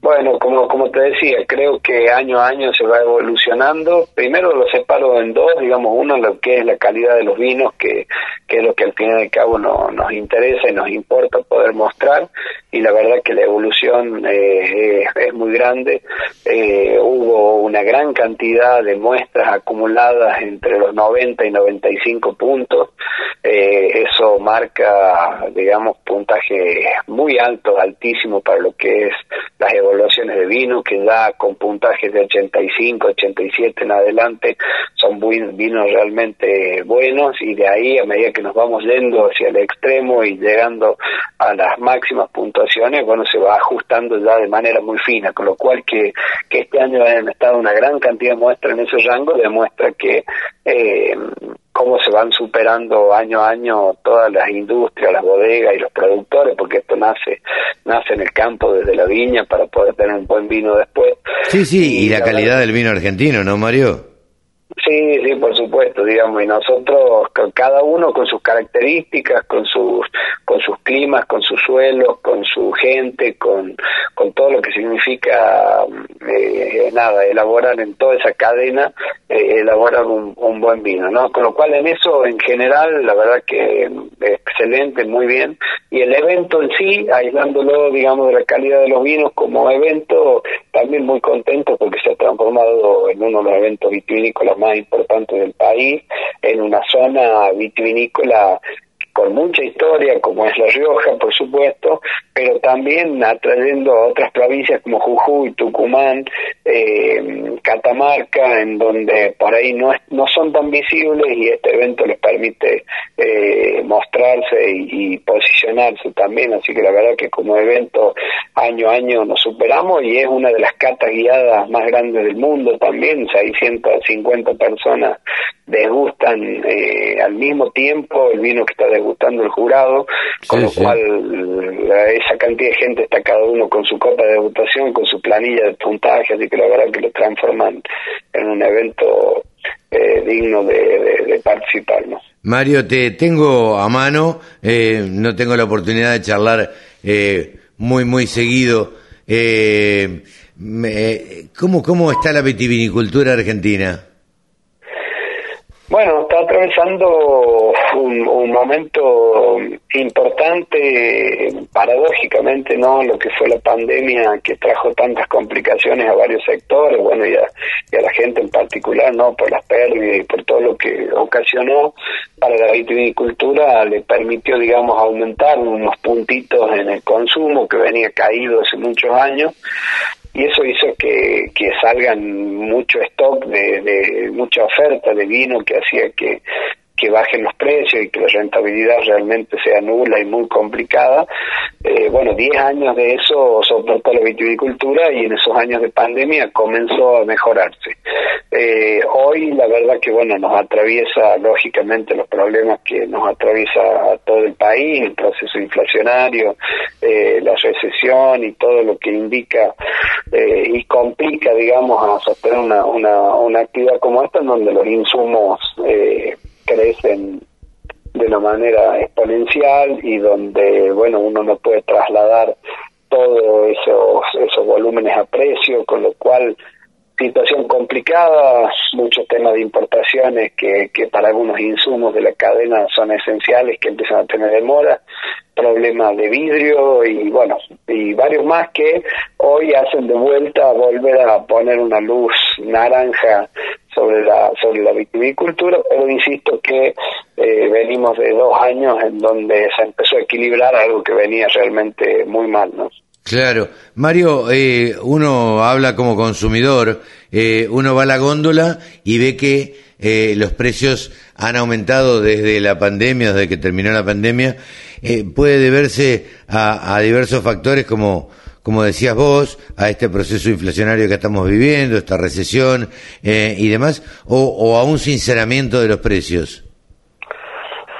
Bueno, como, como te decía, creo que año a año se va evolucionando. Primero lo separo en dos, digamos, uno lo que es la calidad de los vinos, que, que es lo que al fin y al cabo no, nos interesa y nos importa poder mostrar, y la verdad que la evolución eh, es, muy grande. Eh, hubo una gran cantidad de muestras acumuladas entre los 90 y 95 puntos. Eh, eso marca, digamos, puntajes muy altos, altísimos para lo que es las evaluaciones de vino, que da con puntajes de 85, 87 en adelante, son vinos realmente buenos y de ahí a medida que nos vamos yendo hacia el extremo y llegando a las máximas puntuaciones, bueno, se va ajustando ya de manera muy fina, con lo cual que, que este año hayan estado una gran cantidad de muestras en ese rango demuestra que eh, cómo se van superando año a año todas las industrias, las bodegas y los productores, porque esto nace nace en el campo desde la viña para poder tener un buen vino después. Sí, sí, y la la calidad del vino argentino, ¿no, Mario? Sí, sí, por supuesto, digamos, y nosotros, cada uno con sus características, con sus con sus climas, con sus suelos, con su gente, con, con todo lo que significa, eh, nada, elaborar en toda esa cadena, eh, elaborar un, un buen vino, ¿no? Con lo cual en eso, en general, la verdad que excelente, muy bien, y el evento en sí, aislándolo, digamos, de la calidad de los vinos como evento, también muy contento porque se ha transformado en uno de los eventos vitivinícolas más importantes del país, en una zona vitivinícola con mucha historia, como es La Rioja, por supuesto, pero también atrayendo a otras provincias como Jujuy, Tucumán, eh, Catamarca, en donde por ahí no, es- no son tan visibles y este evento les permite eh, mostrarse y, posicionarse también, así que la verdad que como evento año a año nos superamos y es una de las catas guiadas más grandes del mundo también, 650 personas degustan eh, al mismo tiempo. El vino que está degustando el jurado, con Sí, lo sí. cual la- esa cantidad de gente está cada uno con su copa de degustación, con su planilla de puntaje, así que la verdad que lo transforman en un evento eh, digno de, de- de participar. ¿no? Mario, te tengo a mano, eh, no tengo la oportunidad de charlar eh, muy, muy seguido. Eh, me- ¿cómo, ¿Cómo está la vitivinicultura argentina? Bueno, está atravesando un, momento importante, paradójicamente, ¿no? Lo que fue la pandemia que trajo tantas complicaciones a varios sectores, bueno, y a, la gente en particular, ¿no? Por las pérdidas y por todo lo que ocasionó para la vitivinicultura, le permitió, digamos, aumentar unos puntitos en el consumo que venía caído hace muchos años y eso hizo que, que salgan mucho stock de, de mucha oferta de vino que hacía que, que bajen los precios y que la rentabilidad realmente sea nula y muy complicada. Eh, bueno, 10 años de eso soportó la vitivinicultura y en esos años de pandemia comenzó a mejorarse. Eh, hoy la verdad que bueno nos atraviesa lógicamente los problemas que nos atraviesa a todo el país, el proceso inflacionario, eh, la recesión y todo lo que indica eh, y complica digamos a sostener una, una, una actividad como esta en donde los insumos eh, crecen de una manera exponencial y donde bueno uno no puede trasladar todos esos esos volúmenes a precio con lo cual situación complicada, muchos temas de importaciones que, que para algunos insumos de la cadena son esenciales que empiezan a tener demora, problemas de vidrio y bueno, y varios más que hoy hacen de vuelta volver a poner una luz naranja sobre la sobre la vitivinicultura, pero insisto que eh, venimos de dos años en donde se empezó a equilibrar algo que venía realmente muy mal, ¿no? Claro. Mario, eh, uno habla como consumidor, eh, uno va a la góndola y ve que eh, los precios han aumentado desde la pandemia, desde que terminó la pandemia. Eh, puede deberse a, a diversos factores como, como decías vos, a este proceso inflacionario que estamos viviendo, esta recesión eh, y demás, o, o a un sinceramiento de los precios.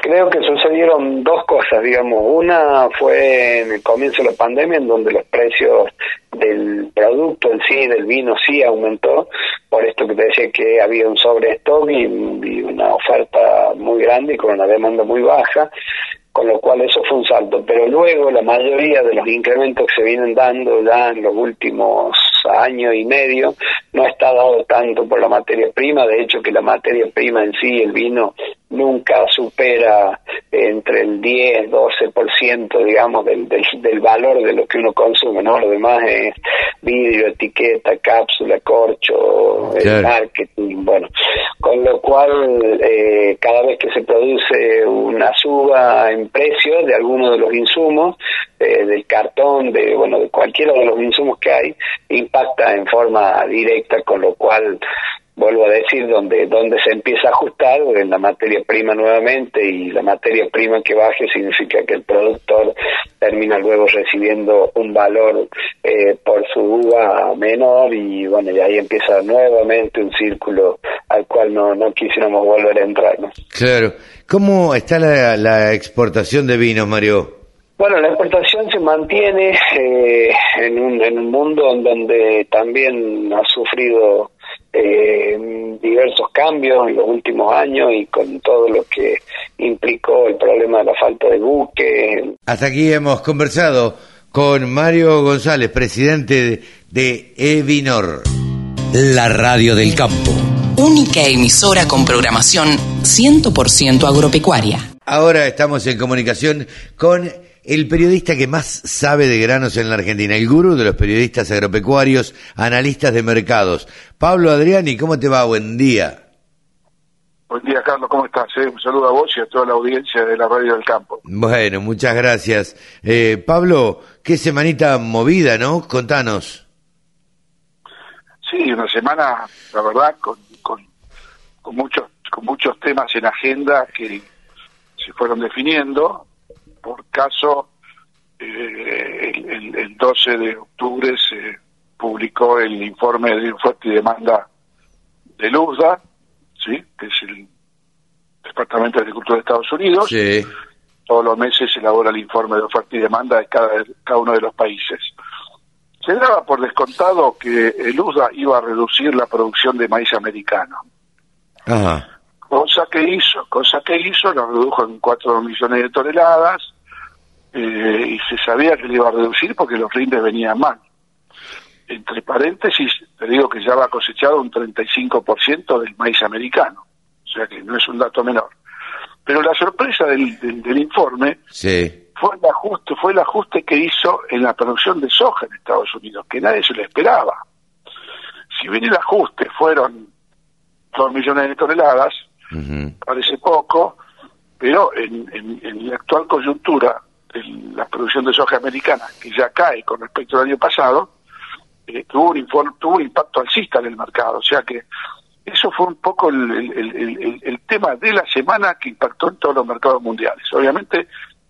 Creo que sucedieron dos cosas, digamos. Una fue en el comienzo de la pandemia, en donde los precios del producto en sí, del vino, sí aumentó, por esto que te decía que había un sobrestock y, y una oferta muy grande y con una demanda muy baja, con lo cual eso fue un salto. Pero luego la mayoría de los incrementos que se vienen dando ya en los últimos año y medio no está dado tanto por la materia prima, de hecho que la materia prima en sí, el vino, nunca supera entre el 10, 12%, digamos, del, del, del valor de lo que uno consume, ¿no? Lo demás es vidrio, etiqueta, cápsula, corcho, el Claro. marketing, bueno, lo cual eh, cada vez que se produce una suba en precio de alguno de los insumos, eh, del cartón, de bueno, de cualquiera de los insumos que hay, impacta en forma directa, con lo cual vuelvo a decir, donde, donde se empieza a ajustar en la materia prima nuevamente y la materia prima que baje significa que el productor termina luego recibiendo un valor eh, por su uva menor y bueno, y ahí empieza nuevamente un círculo al cual no, no quisiéramos volver a entrar. ¿no? Claro. ¿Cómo está la, la exportación de vinos, Mario? Bueno, la exportación se mantiene eh, en, un, en un mundo en donde también ha sufrido eh, diversos cambios en los últimos años y con todo lo que implicó el problema de la falta de buque. Hasta aquí hemos conversado con Mario González, presidente de Evinor. La radio del campo. Única emisora con programación 100% agropecuaria. Ahora estamos en comunicación con el periodista que más sabe de granos en la Argentina, el gurú de los periodistas agropecuarios, analistas de mercados. Pablo Adriani, ¿cómo te va? Buen día. Buen día, Carlos, ¿cómo estás? Eh, Un saludo a vos y a toda la audiencia de la Radio del Campo. Bueno, muchas gracias. Eh, Pablo, qué semanita movida, ¿no? Contanos. Sí, una semana, la verdad, con, con, con muchos con muchos temas en agenda que se fueron definiendo. Por caso, eh, el, el- el 12 de octubre se publicó el informe de oferta y demanda del USDA, ¿sí? que es el Departamento de Agricultura de Estados Unidos. Sí. Todos los meses se elabora el informe de oferta y demanda de cada, cada uno de los países. Se daba por descontado que el USDA iba a reducir la producción de maíz americano. Ajá. Cosa que hizo, cosa que hizo, lo redujo en 4 millones de toneladas eh, y se sabía que le iba a reducir porque los rindes venían mal. Entre paréntesis, te digo que ya va cosechado un 35% del maíz americano, o sea que no es un dato menor. Pero la sorpresa del, del- del informe Sí. fue el ajuste, fue el ajuste que hizo en la producción de soja en Estados Unidos, que nadie se lo esperaba. Si bien el ajuste fueron 2 millones de toneladas, parece poco, pero en, en- en la actual coyuntura de la producción de soja americana, que ya cae con respecto al año pasado, eh, tuvo, un tuvo un impacto alcista en el mercado. O sea que eso fue un poco el, el- el- el- el tema de la semana que impactó en todos los mercados mundiales. Obviamente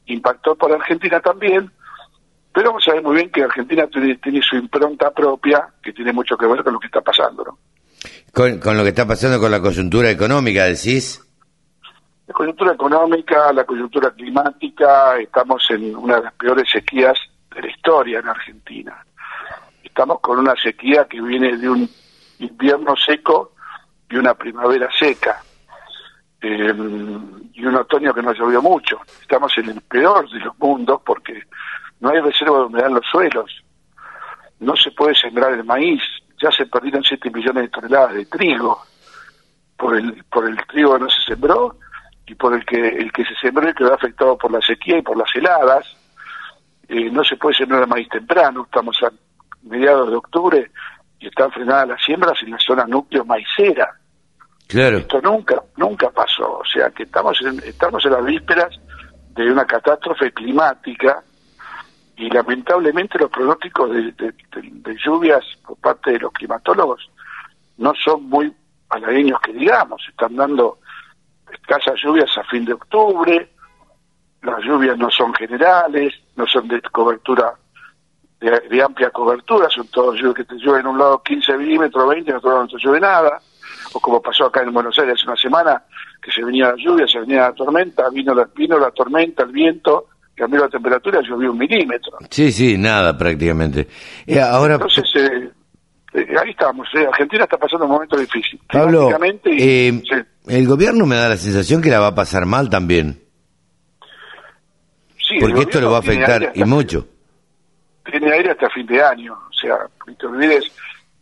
impactó por Argentina también, pero vos sabés muy bien que Argentina tiene, tiene su impronta propia que tiene mucho que ver con lo que está pasando. ¿no? Con, con lo que está pasando con la coyuntura económica, decís. La coyuntura económica, la coyuntura climática, estamos en una de las peores sequías de la historia en Argentina. Estamos con una sequía que viene de un invierno seco y una primavera seca. eh, y un otoño que no llovió mucho. Estamos en el peor de los mundos porque no hay reserva de humedad en los suelos. No se puede sembrar el maíz. Ya se perdieron 7 millones de toneladas de trigo por el por el trigo que no se sembró y por el que el que se sembró y quedó afectado por la sequía y por las heladas. Eh, no se puede sembrar maíz temprano. Estamos a mediados de octubre y están frenadas las siembras en la zona núcleo maicera. Claro. Esto nunca, nunca pasó. O sea que estamos en, estamos en las vísperas de una catástrofe climática y lamentablemente los pronósticos de, de- de- de lluvias por parte de los climatólogos no son muy halagüeños que digamos. Están dando escasas lluvias a fin de octubre, las lluvias no son generales, no son de cobertura, de, de amplia cobertura, son todos lluvias que te llueven en un lado 15 milímetros, 20, en otro lado no te llueve nada o como pasó acá en Buenos Aires hace una semana, que se venía la lluvia, se venía la tormenta, vino la, vino la tormenta, el viento, cambió la temperatura, llovió un milímetro. Sí, sí, nada prácticamente. Eh, ahora, Entonces, eh, ahí estamos, eh, Argentina está pasando un momento difícil. Pablo, eh, el gobierno me da la sensación que la va a pasar mal también. sí, porque esto lo va a afectar y mucho. Tiene aire hasta fin de año, o sea, no te olvides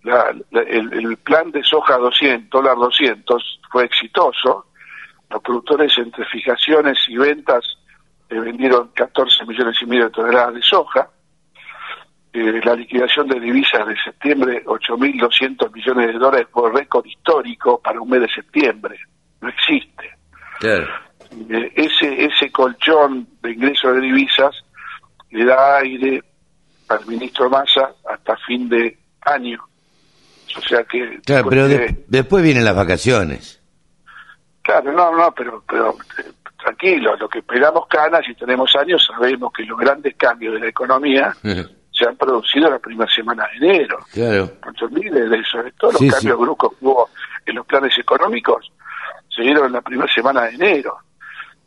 la- la- el, el plan de soja 200, dólar 200 fue exitoso. Los productores entre fijaciones y ventas eh, vendieron 14 millones y medio de toneladas de soja. Eh, la liquidación de divisas de septiembre, 8.200 millones de dólares por récord histórico para un mes de septiembre. No existe. Claro. Eh, ese, ese colchón de ingresos de divisas le da aire al ministro Massa hasta fin de año. O sea que... Claro, pero de- después vienen las vacaciones. Claro, no, no, pero, pero eh, tranquilo, lo que esperamos canas y tenemos años, sabemos que los grandes cambios de la economía se han producido en la primera semana de enero. Claro. Te olvides de eso, de todos los cambios sí. bruscos que hubo en los planes económicos se dieron en la primera semana de enero.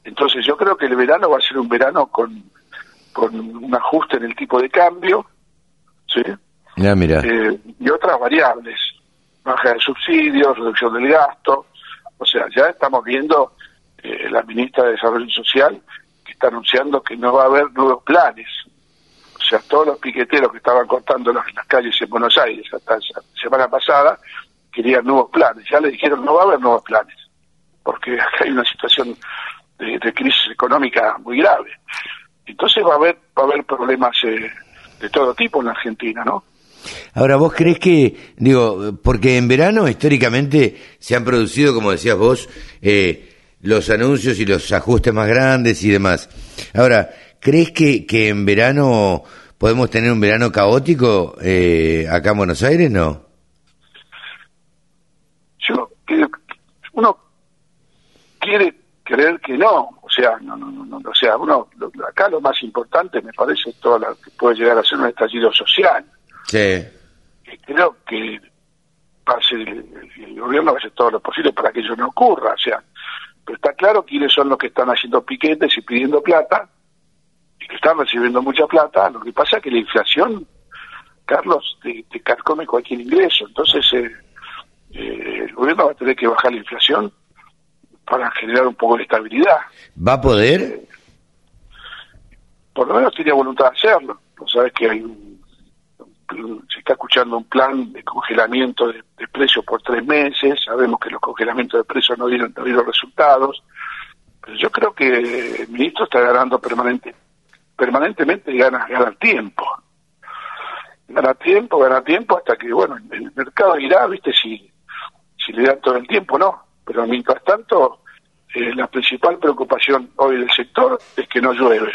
Entonces yo creo que el verano va a ser un verano con, con un ajuste en el tipo de cambio, ¿sí? Ya, mira. Eh, y otras variables, baja de subsidios, reducción del gasto, o sea, ya estamos viendo eh, la ministra de Desarrollo Social que está anunciando que no va a haber nuevos planes. O sea, todos los piqueteros que estaban cortando las, las calles en Buenos Aires hasta la semana pasada querían nuevos planes. Ya le dijeron no va a haber nuevos planes, porque acá hay una situación de, de crisis económica muy grave. Entonces va a haber va a haber problemas eh, de todo tipo en la Argentina, ¿no? Ahora, ¿vos crees que, digo, porque en verano históricamente se han producido, como decías vos, eh, los anuncios y los ajustes más grandes y demás? Ahora, ¿crees que, que en verano podemos tener un verano caótico eh, acá en Buenos Aires? No. yo creo que uno quiere creer que no o sea no no no, no, o sea uno lo- acá lo más importante me parece es todo lo que puede llegar a ser un estallido social Sí. y creo que ser el, el- gobierno va a hacer todo lo posible para que eso no ocurra o sea pero está claro quiénes son los que están haciendo piquetes y pidiendo plata que están recibiendo mucha plata lo que pasa es que la inflación Carlos te, te carcome cualquier ingreso entonces eh, eh, el gobierno va a tener que bajar la inflación para generar un poco de estabilidad. ¿Va a poder? Por lo menos tiene voluntad de hacerlo. No sabes que hay un, un- se está escuchando un plan de congelamiento de, de precios por tres meses. Sabemos que los congelamientos de precios no dieron, no dieron resultados. Pero yo creo que el ministro está ganando permanente, permanentemente y gana, gana tiempo. Gana tiempo, gana tiempo hasta que, bueno, el mercado irá, viste, si, si le dan todo el tiempo, no. Pero mientras tanto, eh, la principal preocupación hoy del sector es que no llueve.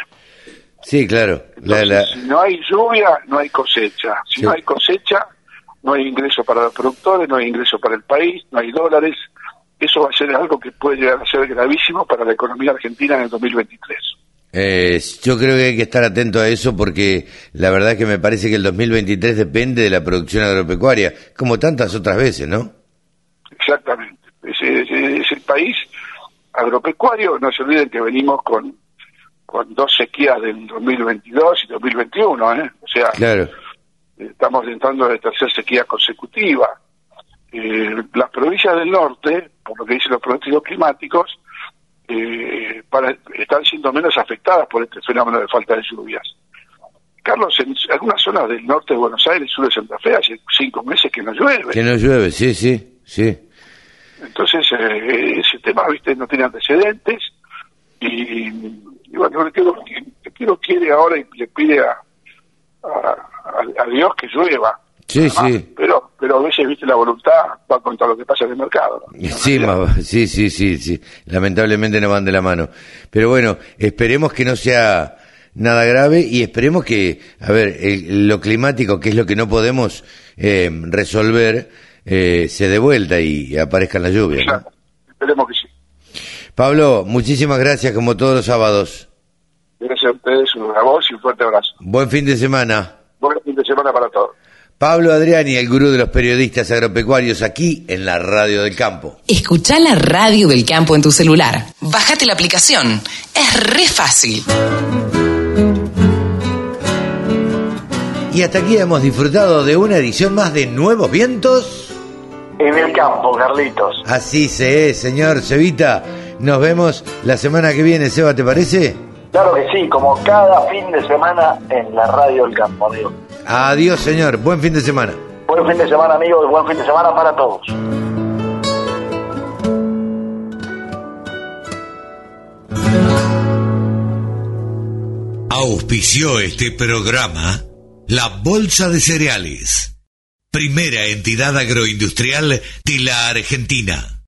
Sí, claro. La, la- Si no hay lluvia, no hay cosecha. Si Sí. no hay cosecha, no hay ingreso para los productores, no hay ingreso para el país, no hay dólares. Eso va a ser algo que puede llegar a ser gravísimo para la economía argentina en el 2023. Eh, yo creo que hay que estar atento a eso porque la verdad que me parece que el 2023 depende de la producción agropecuaria, como tantas otras veces, ¿no? Exactamente. Es, es- es el país agropecuario. No se olviden que venimos con, con dos sequías del 2022 y 2021. ¿eh? O sea, Claro. estamos entrando en la tercera sequía consecutiva. Eh, las provincias del norte, por lo que dicen los pronósticos climáticos, eh, para, están siendo menos afectadas por este fenómeno de falta de lluvias. Carlos, en algunas zonas del norte de Buenos Aires, sur de Santa Fe, hace cinco meses que no llueve. Que no llueve, sí, sí, sí. Entonces, eh, ese tema, viste, no tiene antecedentes. Y, y bueno, lo, que lo quiere ahora y le pide a, a, a- a Dios que llueva. Sí, sí. Pero, pero a veces, viste, la voluntad va contra lo que pasa en el mercado. ¿no? Sí, ma- sí, sí, sí, sí. Lamentablemente no van de la mano. Pero bueno, esperemos que no sea nada grave y esperemos que, a ver, el- lo climático, que es lo que no podemos eh, resolver, eh, se dé vuelta y aparezca la lluvia. ¿no? Esperemos que sí. Pablo, muchísimas gracias como todos los sábados. Gracias a ustedes, una voz y un fuerte abrazo. Buen fin de semana. Buen fin de semana para todos. Pablo Adriani, el gurú de los periodistas agropecuarios, aquí en la Radio del Campo. Escuchá la radio del campo en tu celular. Bájate la aplicación. Es re fácil. Y hasta aquí hemos disfrutado de una edición más de Nuevos Vientos. En el campo, Carlitos. Así se es, señor Cevita. Nos vemos la semana que viene, Seba, ¿te parece? Claro que sí, como cada fin de semana en la radio del campo, amigo. Adiós, señor. Buen fin de semana. Buen fin de semana, amigos. Buen fin de semana para todos. Auspició este programa la Bolsa de Cereales, primera entidad agroindustrial de la Argentina.